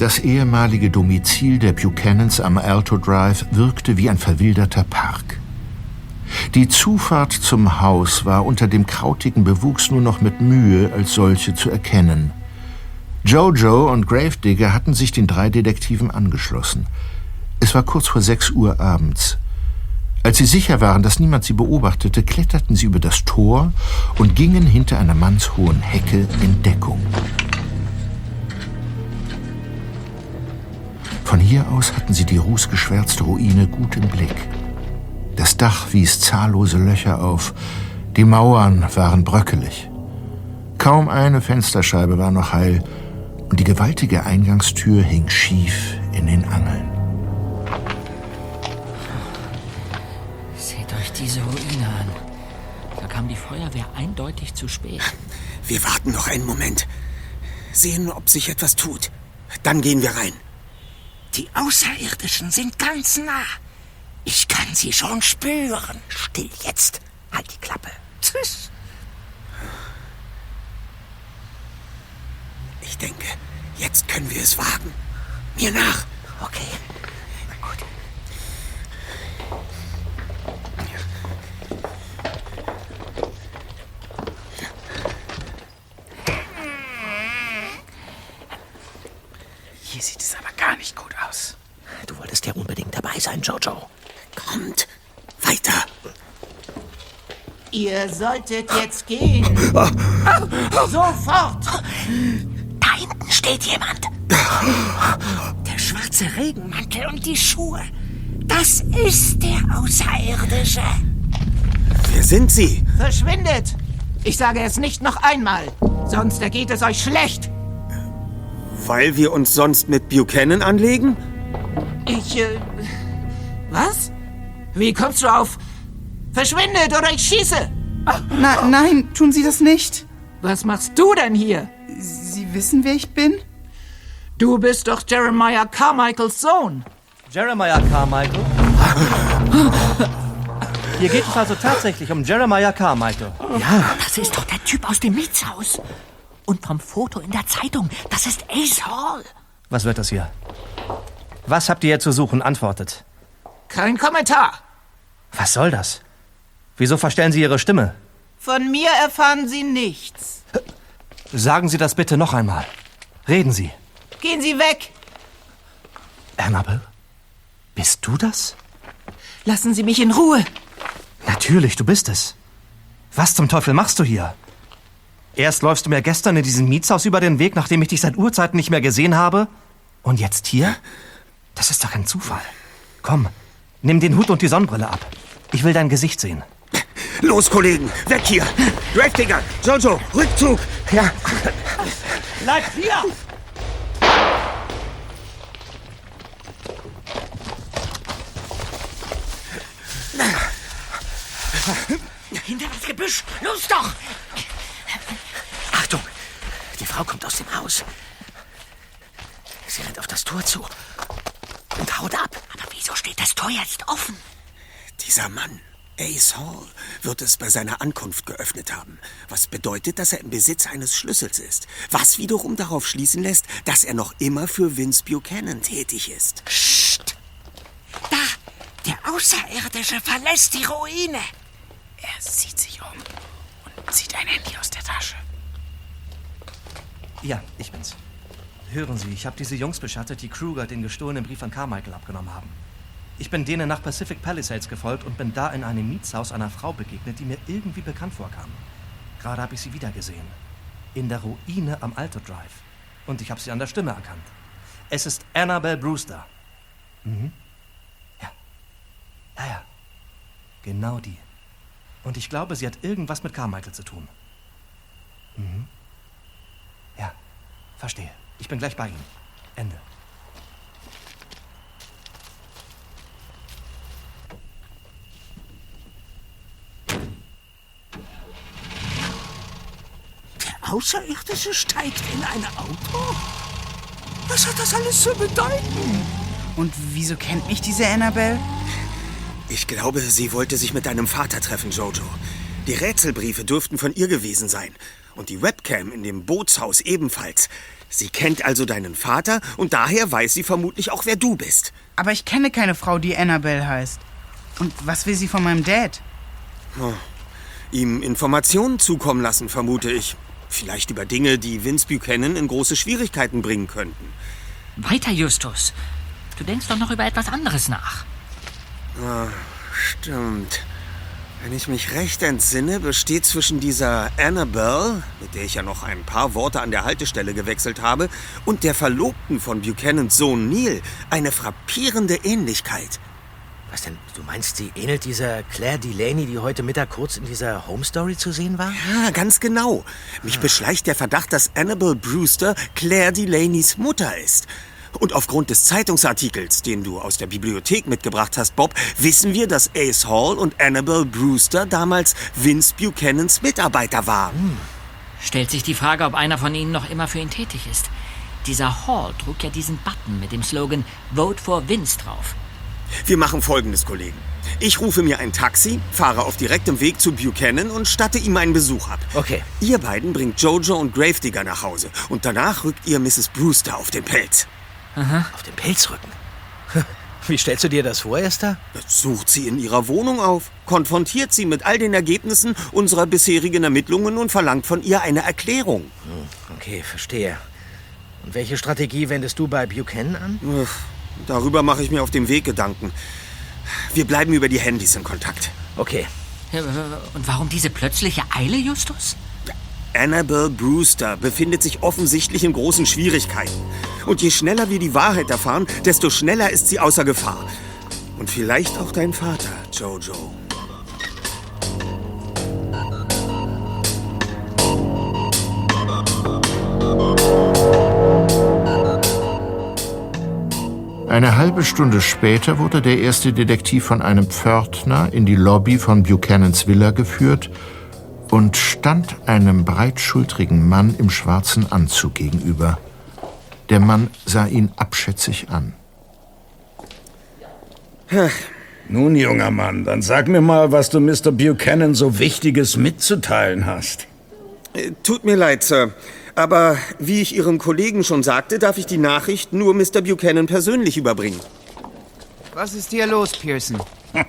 Das ehemalige Domizil der Buchanans am Alto Drive wirkte wie ein verwilderter Park. Die Zufahrt zum Haus war unter dem krautigen Bewuchs nur noch mit Mühe als solche zu erkennen. Jojo und Gravedigger hatten sich den drei Detektiven angeschlossen. Es war kurz vor sechs Uhr abends. Als sie sicher waren, dass niemand sie beobachtete, kletterten sie über das Tor und gingen hinter einer mannshohen Hecke in Deckung. Von hier aus hatten sie die rußgeschwärzte Ruine gut im Blick. Das Dach wies zahllose Löcher auf, die Mauern waren bröckelig. Kaum eine Fensterscheibe war noch heil und die gewaltige Eingangstür hing schief in den Angeln. Seht euch diese Ruine an. Da kam die Feuerwehr eindeutig zu spät. Wir warten noch einen Moment. Sehen, ob sich etwas tut. Dann gehen wir rein. Die Außerirdischen sind ganz nah. Ich kann sie schon spüren. Still jetzt. Halt die Klappe. Tschüss. Ich denke, jetzt können wir es wagen. Mir nach. Okay. Gut. Hier sieht es aber gar nicht gut aus. Du wolltest ja unbedingt dabei sein, Jojo. Kommt. Weiter. Ihr solltet jetzt gehen. Sofort. Da hinten steht jemand. Der schwarze Regenmantel und die Schuhe. Das ist der Außerirdische. Wer sind Sie? Verschwindet. Ich sage es nicht noch einmal. Sonst ergeht es euch schlecht. Weil wir uns sonst mit Buchanan anlegen? Ich, äh, was? Wie kommst du auf? Verschwindet oder ich schieße! Na, nein, tun Sie das nicht. Was machst du denn hier? Sie wissen, wer ich bin? Du bist doch Jeremiah Carmichaels Sohn. Jeremiah Carmichael? Hier geht es also tatsächlich um Jeremiah Carmichael. Das ist doch der Typ aus dem Mietshaus. Und vom Foto in der Zeitung, das ist Ace Hall. Was wird das hier? Was habt ihr hier zu suchen? Antwortet. Kein Kommentar. Was soll das? Wieso verstellen Sie Ihre Stimme? Von mir erfahren Sie nichts. Sagen Sie das bitte noch einmal. Reden Sie. Gehen Sie weg. Annabel? Bist du das? Lassen Sie mich in Ruhe. Natürlich, du bist es. Was zum Teufel machst du hier? Erst läufst du mir gestern in diesem Mietshaus über den Weg, nachdem ich dich seit Urzeiten nicht mehr gesehen habe. Und jetzt hier? Das ist doch ein Zufall. Komm, nimm den Hut und die Sonnenbrille ab. Ich will dein Gesicht sehen. Los, Kollegen, weg hier! Gravedigger, Jojo, Rückzug! Ja. Bleibt hier! Hinter das Gebüsch. Los doch! Frau kommt aus dem Haus. Sie rennt auf das Tor zu und haut ab. Aber wieso steht das Tor jetzt offen? Dieser Mann, Ace Hall, wird es bei seiner Ankunft geöffnet haben. Was bedeutet, dass er im Besitz eines Schlüssels ist. Was wiederum darauf schließen lässt, dass er noch immer für Vince Buchanan tätig ist. Psst! Da! Der Außerirdische verlässt die Ruine. Er sieht sich um und zieht ein Handy aus der Tasche. Ja, ich bin's. Hören Sie, ich habe diese Jungs beschattet, die Kruger den gestohlenen Brief an Carmichael abgenommen haben. Ich bin denen nach Pacific Palisades gefolgt und bin da in einem Mietshaus einer Frau begegnet, die mir irgendwie bekannt vorkam. Gerade habe ich sie wiedergesehen. In der Ruine am Alto Drive. Und ich habe sie an der Stimme erkannt. Es ist Annabelle Brewster. Mhm. Ja. Ja, ja. Genau die. Und ich glaube, sie hat irgendwas mit Carmichael zu tun. Mhm. Verstehe. Ich bin gleich bei Ihnen. Ende. Der Außerirdische steigt in ein Auto? Was hat das alles zu bedeuten? Und wieso kennt mich diese Annabelle? Ich glaube, sie wollte sich mit deinem Vater treffen, Jojo. Die Rätselbriefe dürften von ihr gewesen sein. Und die Webcam in dem Bootshaus ebenfalls. Sie kennt also deinen Vater und daher weiß sie vermutlich auch, wer du bist. Aber ich kenne keine Frau, die Annabelle heißt. Und was will sie von meinem Dad? Oh. Ihm Informationen zukommen lassen, vermute ich. Vielleicht über Dinge, die Vince Buchanan in große Schwierigkeiten bringen könnten. Weiter, Justus. Du denkst doch noch über etwas anderes nach. Ah, stimmt. Wenn ich mich recht entsinne, besteht zwischen dieser Annabelle, mit der ich ja noch ein paar Worte an der Haltestelle gewechselt habe, und der Verlobten von Buchanans Sohn Neil eine frappierende Ähnlichkeit. Was denn? Du meinst, sie ähnelt dieser Claire Delaney, die heute Mittag kurz in dieser Home Story zu sehen war? Ja, ganz genau. Mich beschleicht der Verdacht, dass Annabelle Brewster Claire Delaneys Mutter ist. Und aufgrund des Zeitungsartikels, den du aus der Bibliothek mitgebracht hast, Bob, wissen wir, dass Ace Hall und Annabelle Brewster damals Vince Buchanans Mitarbeiter waren. Stellt sich die Frage, ob einer von ihnen noch immer für ihn tätig ist. Dieser Hall trug ja diesen Button mit dem Slogan Vote for Vince drauf. Wir machen folgendes, Kollegen. Ich rufe mir ein Taxi, fahre auf direktem Weg zu Buchanan und statte ihm einen Besuch ab. Okay. Ihr beiden bringt Jojo und Gravedigger nach Hause und danach rückt ihr Mrs. Brewster auf den Pelz. Aha. Auf den Pelzrücken? Wie stellst du dir das vor, Esther? Sucht sie in ihrer Wohnung auf, konfrontiert sie mit all den Ergebnissen unserer bisherigen Ermittlungen und verlangt von ihr eine Erklärung. Hm, Okay, verstehe. Und welche Strategie wendest du bei Buchanan an? Darüber mache ich mir auf dem Weg Gedanken. Wir bleiben über die Handys in Kontakt. Okay. Und warum diese plötzliche Eile, Justus? Annabelle Brewster befindet sich offensichtlich in großen Schwierigkeiten. Und je schneller wir die Wahrheit erfahren, desto schneller ist sie außer Gefahr. Und vielleicht auch dein Vater, Jojo. Eine halbe Stunde später wurde der erste Detektiv von einem Pförtner in die Lobby von Buchanans Villa geführt und stand einem breitschultrigen Mann im schwarzen Anzug gegenüber. Der Mann sah ihn abschätzig an. Nun, junger Mann, dann sag mir mal, was du Mr. Buchanan so Wichtiges mitzuteilen hast. Äh, Tut mir leid, Sir. Aber wie ich Ihrem Kollegen schon sagte, darf ich die Nachricht nur Mr. Buchanan persönlich überbringen. Was ist hier los, Pearson?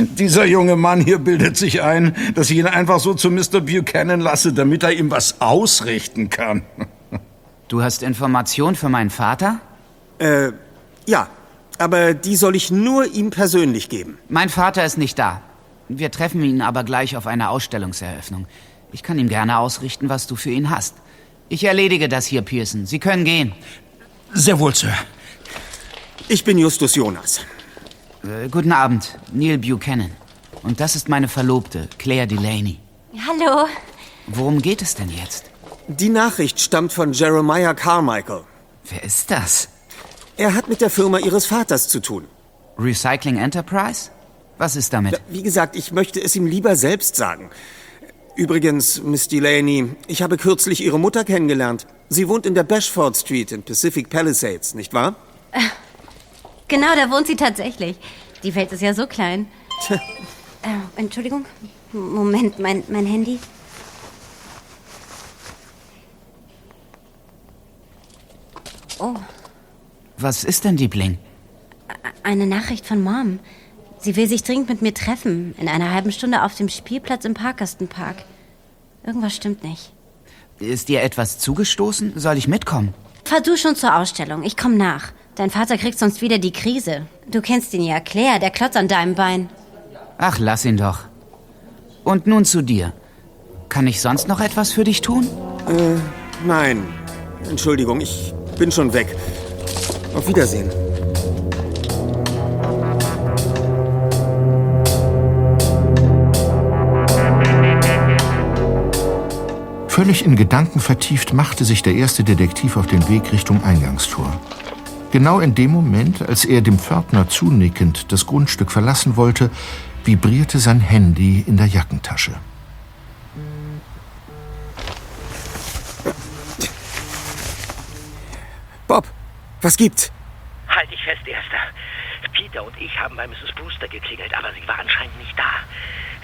Dieser junge Mann hier bildet sich ein, dass ich ihn einfach so zu Mr. Buchanan lasse, damit er ihm was ausrichten kann. Du hast Information für meinen Vater? Äh, ja. Aber die soll ich nur ihm persönlich geben. Mein Vater ist nicht da. Wir treffen ihn aber gleich auf einer Ausstellungseröffnung. Ich kann ihm gerne ausrichten, was du für ihn hast. Ich erledige das hier, Pearson. Sie können gehen. Sehr wohl, Sir. Ich bin Justus Jonas. Äh, guten Abend, Neil Buchanan. Und das ist meine Verlobte, Claire Delaney. Hallo. Worum geht es denn jetzt? Die Nachricht stammt von Jeremiah Carmichael. Wer ist das? Er hat mit der Firma Ihres Vaters zu tun. Recycling Enterprise? Was ist damit? Wie gesagt, ich möchte es ihm lieber selbst sagen. Übrigens, Miss Delaney, ich habe kürzlich Ihre Mutter kennengelernt. Sie wohnt in der Bashford Street in Pacific Palisades, nicht wahr? Genau, da wohnt sie tatsächlich. Die Welt ist ja so klein. Äh, Entschuldigung. Moment, mein, mein Handy. Oh, Was ist denn, Liebling? eine Nachricht von Mom. Sie will sich dringend mit mir treffen. In einer halben Stunde auf dem Spielplatz im Parkerstenpark. Irgendwas stimmt nicht. Ist dir etwas zugestoßen? Soll ich mitkommen? Fahr du schon zur Ausstellung. Ich komm nach. Dein Vater kriegt sonst wieder die Krise. Du kennst ihn ja, Claire, der Klotz an deinem Bein. Ach, lass ihn doch. Und nun zu dir. Kann ich sonst noch etwas für dich tun? Äh, nein. Entschuldigung, ich bin schon weg. Auf Wiedersehen. Völlig in Gedanken vertieft machte sich der erste Detektiv auf den Weg Richtung Eingangstor. Genau in dem Moment, als er dem Pförtner zunickend das Grundstück verlassen wollte, vibrierte sein Handy in der Jackentasche. Bob, was gibt's? Halt dich fest, Erster. Peter und ich haben bei Mrs. Brewster geklingelt, aber sie war anscheinend nicht da.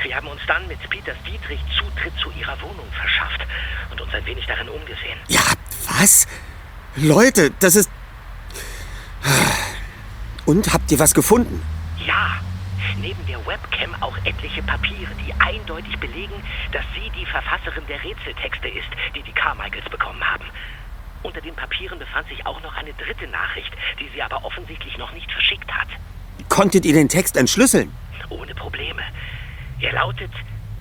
Wir haben uns dann mit Peters Dietrich Zutritt zu ihrer Wohnung verschafft und uns ein wenig darin umgesehen. Ja, was? Leute, das ist... Und, habt ihr was gefunden? Ja, neben der Webcam auch etliche Papiere, die eindeutig belegen, dass sie die Verfasserin der Rätseltexte ist, die die Carmichaels bekommen haben. Unter den Papieren befand sich auch noch eine dritte Nachricht, die sie aber offensichtlich noch nicht verschickt hat. Konntet ihr den Text entschlüsseln? Ohne Probleme. Er lautet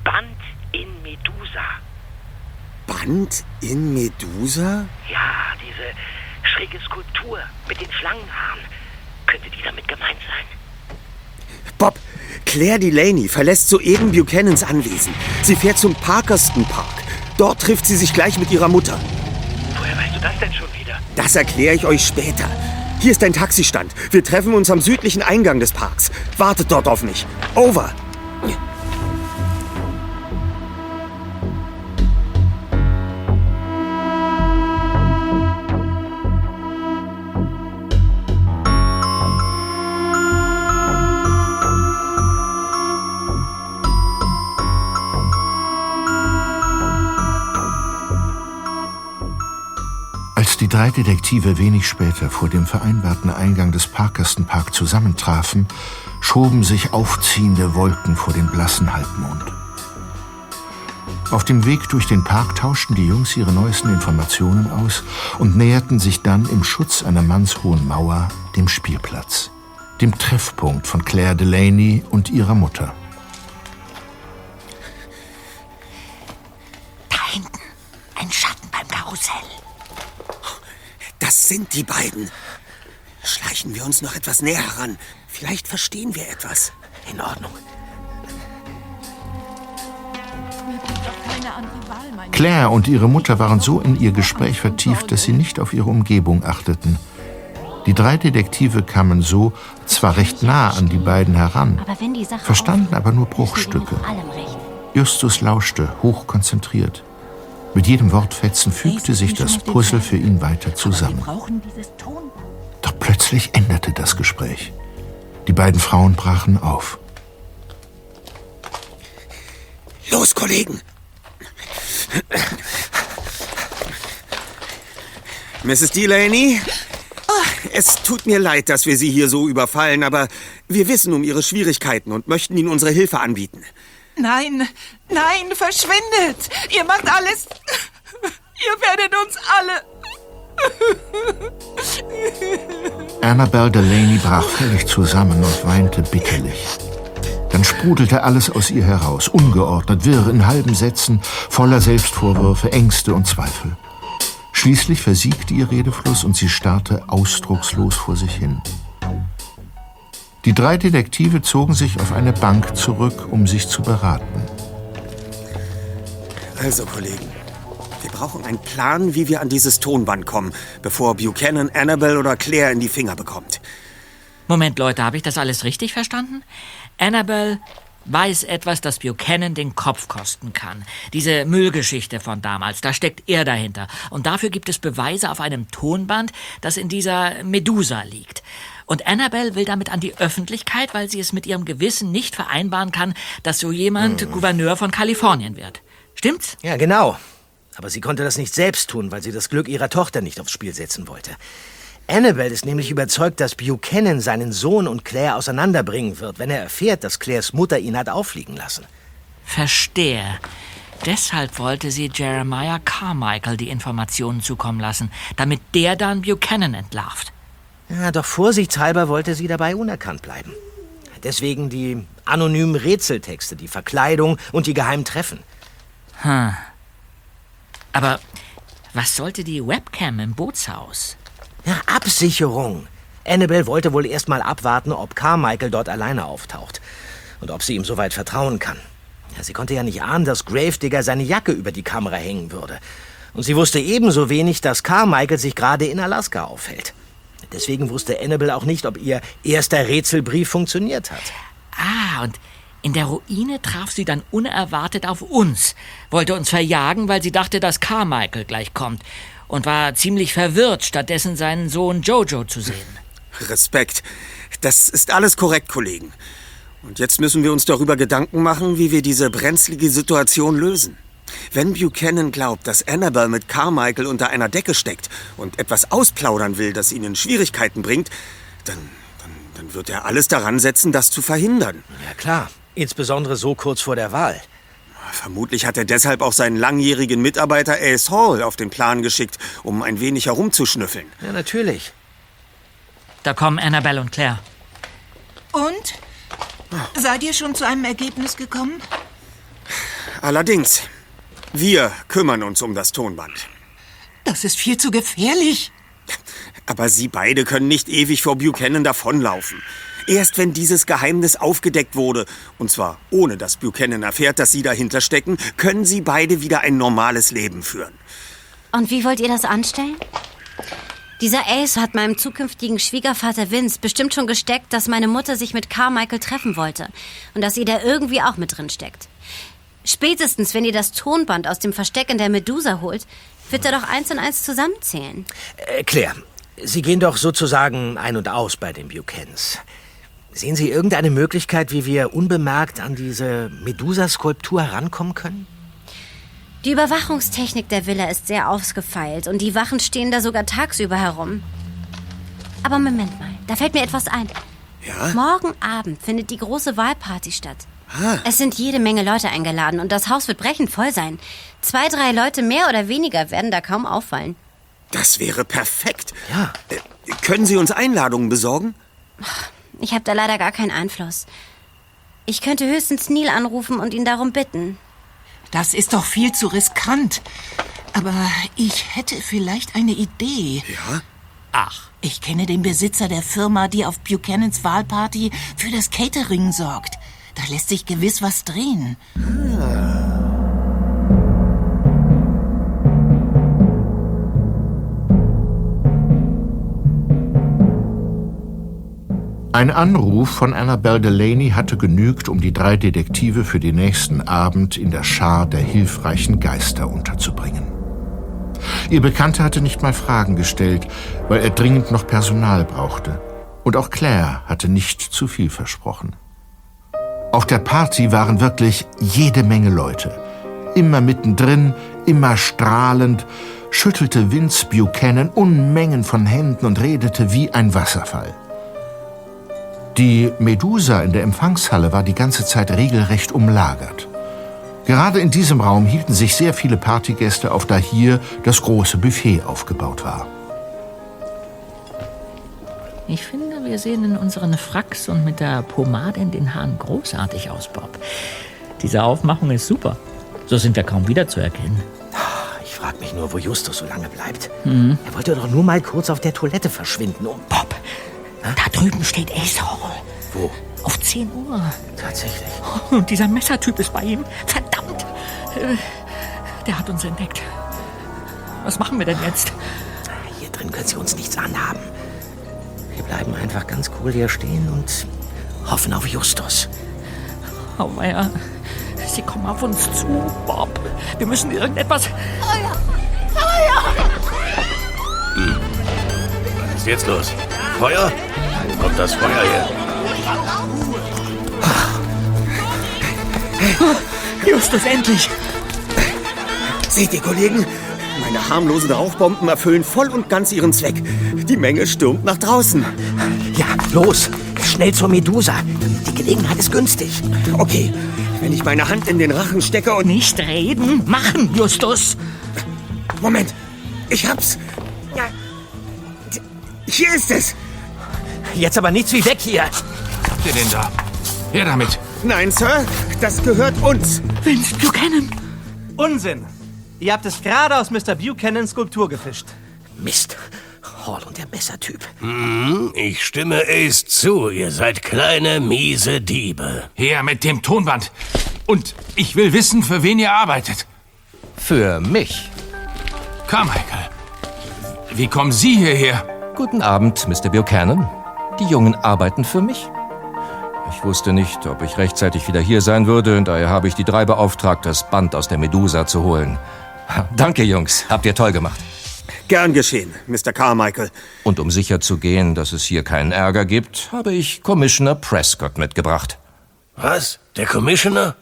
Band in Medusa. Band in Medusa? Ja, diese schräge Skulptur mit den Schlangenhaaren. Könnte die damit gemeint sein? Bob, Claire Delaney verlässt soeben Buchanans Anwesen. Sie fährt zum Parkerston Park. Dort trifft sie sich gleich mit ihrer Mutter. Woher weißt du das denn schon wieder? Das erkläre ich euch später. Hier ist ein Taxistand. Wir treffen uns am südlichen Eingang des Parks. Wartet dort auf mich. Over. Drei Detektive wenig später vor dem vereinbarten Eingang des Parkerston Park zusammentrafen, schoben sich aufziehende Wolken vor den blassen Halbmond. Auf dem Weg durch den Park tauschten die Jungs ihre neuesten Informationen aus und näherten sich dann im Schutz einer mannshohen Mauer dem Spielplatz, dem Treffpunkt von Claire Delaney und ihrer Mutter. Es sind die beiden. Schleichen wir uns noch etwas näher heran. Vielleicht verstehen wir etwas. In Ordnung. Claire und ihre Mutter waren so in ihr Gespräch vertieft, dass sie nicht auf ihre Umgebung achteten. Die drei Detektive kamen so zwar recht nah an die beiden heran, verstanden aber nur Bruchstücke. Justus lauschte, hochkonzentriert. Mit jedem Wortfetzen fügte sich das Puzzle für ihn weiter zusammen. brauchen dieses Ton. Doch plötzlich änderte das Gespräch. Die beiden Frauen brachen auf. Los, Kollegen! Mrs. Delaney? Es tut mir leid, dass wir Sie hier so überfallen, aber wir wissen um Ihre Schwierigkeiten und möchten Ihnen unsere Hilfe anbieten. Nein, nein, verschwindet! Ihr macht alles. Ihr werdet uns alle. Annabelle Delaney brach völlig zusammen und weinte bitterlich. Dann sprudelte alles aus ihr heraus, ungeordnet, wirr in halben Sätzen, voller Selbstvorwürfe, Ängste und Zweifel. Schließlich versiegte ihr Redefluss und sie starrte ausdruckslos vor sich hin. Die drei Detektive zogen sich auf eine Bank zurück, um sich zu beraten. Also, Kollegen, wir brauchen einen Plan, wie wir an dieses Tonband kommen, bevor Buchanan Annabelle oder Claire in die Finger bekommt. Moment, Leute, habe ich das alles richtig verstanden? Annabelle weiß etwas, das Buchanan den Kopf kosten kann. Diese Müllgeschichte von damals, da steckt er dahinter. Und dafür gibt es Beweise auf einem Tonband, das in dieser Medusa liegt. Und Annabelle will damit an die Öffentlichkeit, weil sie es mit ihrem Gewissen nicht vereinbaren kann, dass so jemand Gouverneur von Kalifornien wird. Stimmt's? Ja, genau. Aber sie konnte das nicht selbst tun, weil sie das Glück ihrer Tochter nicht aufs Spiel setzen wollte. Annabelle ist nämlich überzeugt, dass Buchanan seinen Sohn und Claire auseinanderbringen wird, wenn er erfährt, dass Claires Mutter ihn hat auffliegen lassen. Verstehe. Deshalb wollte sie Jeremiah Carmichael die Informationen zukommen lassen, damit der dann Buchanan entlarvt. Ja, doch vorsichtshalber wollte sie dabei unerkannt bleiben. Deswegen die anonymen Rätseltexte, die Verkleidung und die geheimen Treffen. Hm. Aber was sollte die Webcam im Bootshaus? Ja, Absicherung. Annabelle wollte wohl erst mal abwarten, ob Carmichael dort alleine auftaucht. Und ob sie ihm soweit vertrauen kann. Ja, sie konnte ja nicht ahnen, dass Gravedigger seine Jacke über die Kamera hängen würde. Und sie wusste ebenso wenig, dass Carmichael sich gerade in Alaska aufhält. Deswegen wusste Annabelle auch nicht, ob ihr erster Rätselbrief funktioniert hat. Ah, und in der Ruine traf sie dann unerwartet auf uns, wollte uns verjagen, weil sie dachte, dass Carmichael gleich kommt und war ziemlich verwirrt, stattdessen seinen Sohn Jojo zu sehen. Respekt. Das ist alles korrekt, Kollegen. Und jetzt müssen wir uns darüber Gedanken machen, wie wir diese brenzlige Situation lösen. Wenn Buchanan glaubt, dass Annabelle mit Carmichael unter einer Decke steckt und etwas ausplaudern will, das ihn in Schwierigkeiten bringt, dann, dann, dann wird er alles daran setzen, das zu verhindern. Ja klar, insbesondere so kurz vor der Wahl. Vermutlich hat er deshalb auch seinen langjährigen Mitarbeiter Ace Hall auf den Plan geschickt, um ein wenig herumzuschnüffeln. Ja, natürlich. Da kommen Annabelle und Claire. Und? Seid ihr schon zu einem Ergebnis gekommen? Allerdings, wir kümmern uns um das Tonband. Das ist viel zu gefährlich. Aber Sie beide können nicht ewig vor Buchanan davonlaufen. Erst wenn dieses Geheimnis aufgedeckt wurde, und zwar ohne dass Buchanan erfährt, dass Sie dahinter stecken, können Sie beide wieder ein normales Leben führen. Und wie wollt ihr das anstellen? Dieser Ace hat meinem zukünftigen Schwiegervater Vince bestimmt schon gesteckt, dass meine Mutter sich mit Carmichael treffen wollte und dass ihr da irgendwie auch mit drin steckt. Spätestens, wenn ihr das Tonband aus dem Versteck in der Medusa holt, wird er doch eins und eins zusammenzählen. Äh, Claire, Sie gehen doch sozusagen ein und aus bei den Buchanans. Sehen Sie irgendeine Möglichkeit, wie wir unbemerkt an diese Medusa-Skulptur herankommen können? Die Überwachungstechnik der Villa ist sehr ausgefeilt und die Wachen stehen da sogar tagsüber herum. Aber Moment mal, da fällt mir etwas ein. Ja? Morgen Abend findet die große Wahlparty statt. Ah. Es sind jede Menge Leute eingeladen und das Haus wird brechend voll sein. Zwei, drei Leute mehr oder weniger werden da kaum auffallen. Das wäre perfekt. Ja. Äh, können Sie uns Einladungen besorgen? Ich habe da leider gar keinen Einfluss. Ich könnte höchstens Neil anrufen und ihn darum bitten. Das ist doch viel zu riskant. Aber ich hätte vielleicht eine Idee. Ja? Ach. Ich kenne den Besitzer der Firma, die auf Buchanans Wahlparty für das Catering sorgt. Da lässt sich gewiss was drehen. Ein Anruf von Annabelle Delaney hatte genügt, um die drei Detektive für den nächsten Abend in der Schar der hilfreichen Geister unterzubringen. Ihr Bekannter hatte nicht mal Fragen gestellt, weil er dringend noch Personal brauchte. Und auch Claire hatte nicht zu viel versprochen. Auf der Party waren wirklich jede Menge Leute. Immer mittendrin, immer strahlend, schüttelte Vince Buchanan Unmengen von Händen und redete wie ein Wasserfall. Die Medusa in der Empfangshalle war die ganze Zeit regelrecht umlagert. Gerade in diesem Raum hielten sich sehr viele Partygäste auf, da hier das große Buffet aufgebaut war. Ich finde, wir sehen in unseren Fracks und mit der Pomade in den Haaren großartig aus, Bob. Diese Aufmachung ist super. So sind wir kaum wiederzuerkennen. Ich frage mich nur, wo Justus so lange bleibt. Mhm. Er wollte doch nur mal kurz auf der Toilette verschwinden, um... Bob, da drüben steht Ace Hall. Wo? Auf 10 Uhr. Tatsächlich. Und dieser Messertyp ist bei ihm. Verdammt! Äh, Der hat uns entdeckt. Was machen wir denn jetzt? Hier drin können sie uns nichts anhaben. Wir bleiben einfach ganz cool hier stehen und hoffen auf Justus. Oh, ja. Sie kommen auf uns zu, Bob. Wir müssen irgendetwas. Hm. Was ist jetzt los? Feuer? Wo kommt das Feuer her? Justus, endlich! Seht ihr, Kollegen? Meine harmlosen Rauchbomben erfüllen voll und ganz ihren Zweck. Die Menge stürmt nach draußen. Ja, los! Schnell zur Medusa. Die Gelegenheit ist günstig. Okay, wenn ich meine Hand in den Rachen stecke und... Nicht reden, machen, Justus! Moment, ich hab's. Ja. Hier ist es. Jetzt aber nichts wie weg hier. Habt ihr den da? Her damit. Nein, Sir, das gehört uns. Vince Buchanan! Unsinn! Ihr habt es gerade aus Mr. Buchanans Skulptur gefischt. Mist. Hall und der Messertyp. Hm, ich stimme Ace zu. Ihr seid kleine, miese Diebe. Her mit dem Tonband. Und ich will wissen, für wen ihr arbeitet. Für mich. Carmichael, wie kommen Sie hierher? Guten Abend, Mr. Buchanan. Die Jungen arbeiten für mich. Ich wusste nicht, ob ich rechtzeitig wieder hier sein würde, daher habe ich die drei beauftragt, das Band aus der Medusa zu holen. Danke, Jungs. Habt ihr toll gemacht. Gern geschehen, Mr. Carmichael. Und um sicherzugehen, dass es hier keinen Ärger gibt, habe ich Commissioner Prescott mitgebracht. Was? Der Commissioner?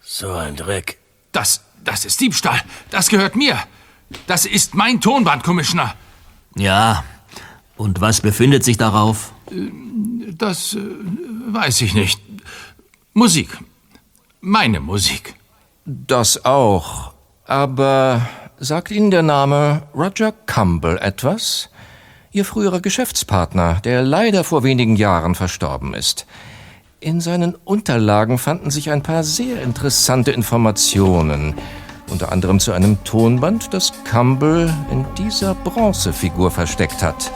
So ein Dreck. Das, das ist Diebstahl. Das gehört mir. Das ist mein Tonband, Commissioner. Ja. Und was befindet sich darauf? Das äh, weiß ich nicht. Musik. Meine Musik. Das auch. Aber sagt Ihnen der Name Roger Campbell etwas? Ihr früherer Geschäftspartner, der leider vor wenigen Jahren verstorben ist. In seinen Unterlagen fanden sich ein paar sehr interessante Informationen. Unter anderem zu einem Tonband, das Campbell in dieser Bronzefigur versteckt hat.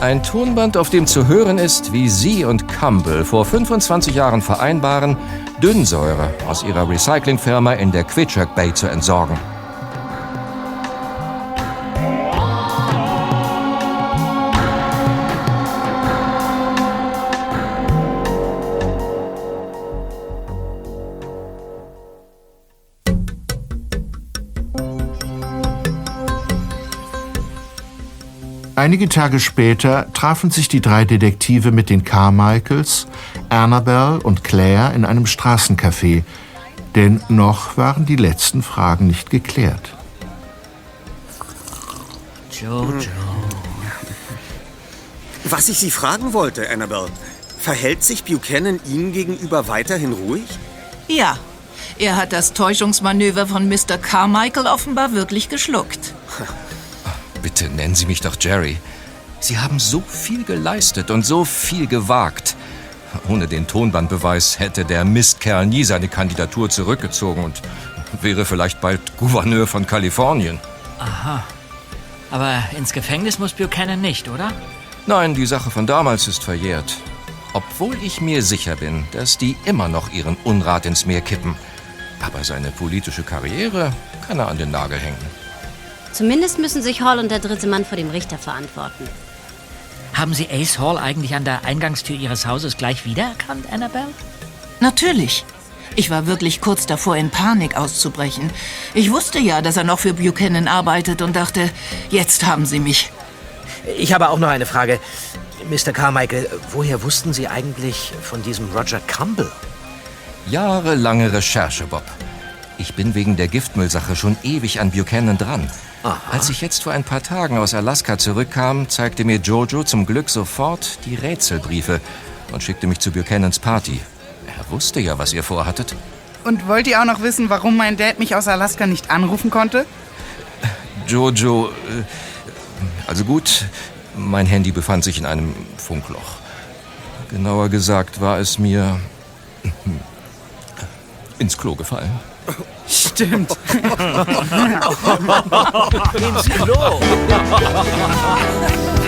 Ein Tonband, auf dem zu hören ist, wie Sie und Campbell vor 25 Jahren vereinbaren, Dünnsäure aus ihrer Recyclingfirma in der Quitchak Bay zu entsorgen. Einige Tage später trafen sich die drei Detektive mit den Carmichaels, Annabelle und Claire in einem Straßencafé, denn noch waren die letzten Fragen nicht geklärt. Jojo. Was ich Sie fragen wollte, Annabelle, verhält sich Buchanan Ihnen gegenüber weiterhin ruhig? Ja, er hat das Täuschungsmanöver von Mr. Carmichael offenbar wirklich geschluckt. Bitte nennen Sie mich doch Jerry. Sie haben so viel geleistet und so viel gewagt. Ohne den Tonbandbeweis hätte der Mistkerl nie seine Kandidatur zurückgezogen und wäre vielleicht bald Gouverneur von Kalifornien. Aha. Aber ins Gefängnis muss Buchanan nicht, oder? Nein, die Sache von damals ist verjährt. Obwohl ich mir sicher bin, dass die immer noch ihren Unrat ins Meer kippen. Aber seine politische Karriere kann er an den Nagel hängen. Zumindest müssen sich Hall und der dritte Mann vor dem Richter verantworten. Haben Sie Ace Hall eigentlich an der Eingangstür Ihres Hauses gleich wiedererkannt, Annabelle? Natürlich. Ich war wirklich kurz davor, in Panik auszubrechen. Ich wusste ja, dass er noch für Buchanan arbeitet und dachte, jetzt haben sie mich. Ich habe auch noch eine Frage. Mr. Carmichael, woher wussten Sie eigentlich von diesem Roger Campbell? Jahrelange Recherche, Bob. Ich bin wegen der Giftmüllsache schon ewig an Buchanan dran. Als ich jetzt vor ein paar Tagen aus Alaska zurückkam, zeigte mir Jojo zum Glück sofort die Rätselbriefe und schickte mich zu Buchanans Party. Er wusste ja, was ihr vorhattet. Und wollt ihr auch noch wissen, warum mein Dad mich aus Alaska nicht anrufen konnte? Jojo, äh, also gut, mein Handy befand sich in einem Funkloch. Genauer gesagt war es mir ins Klo gefallen. Stimmt. Ins Klo.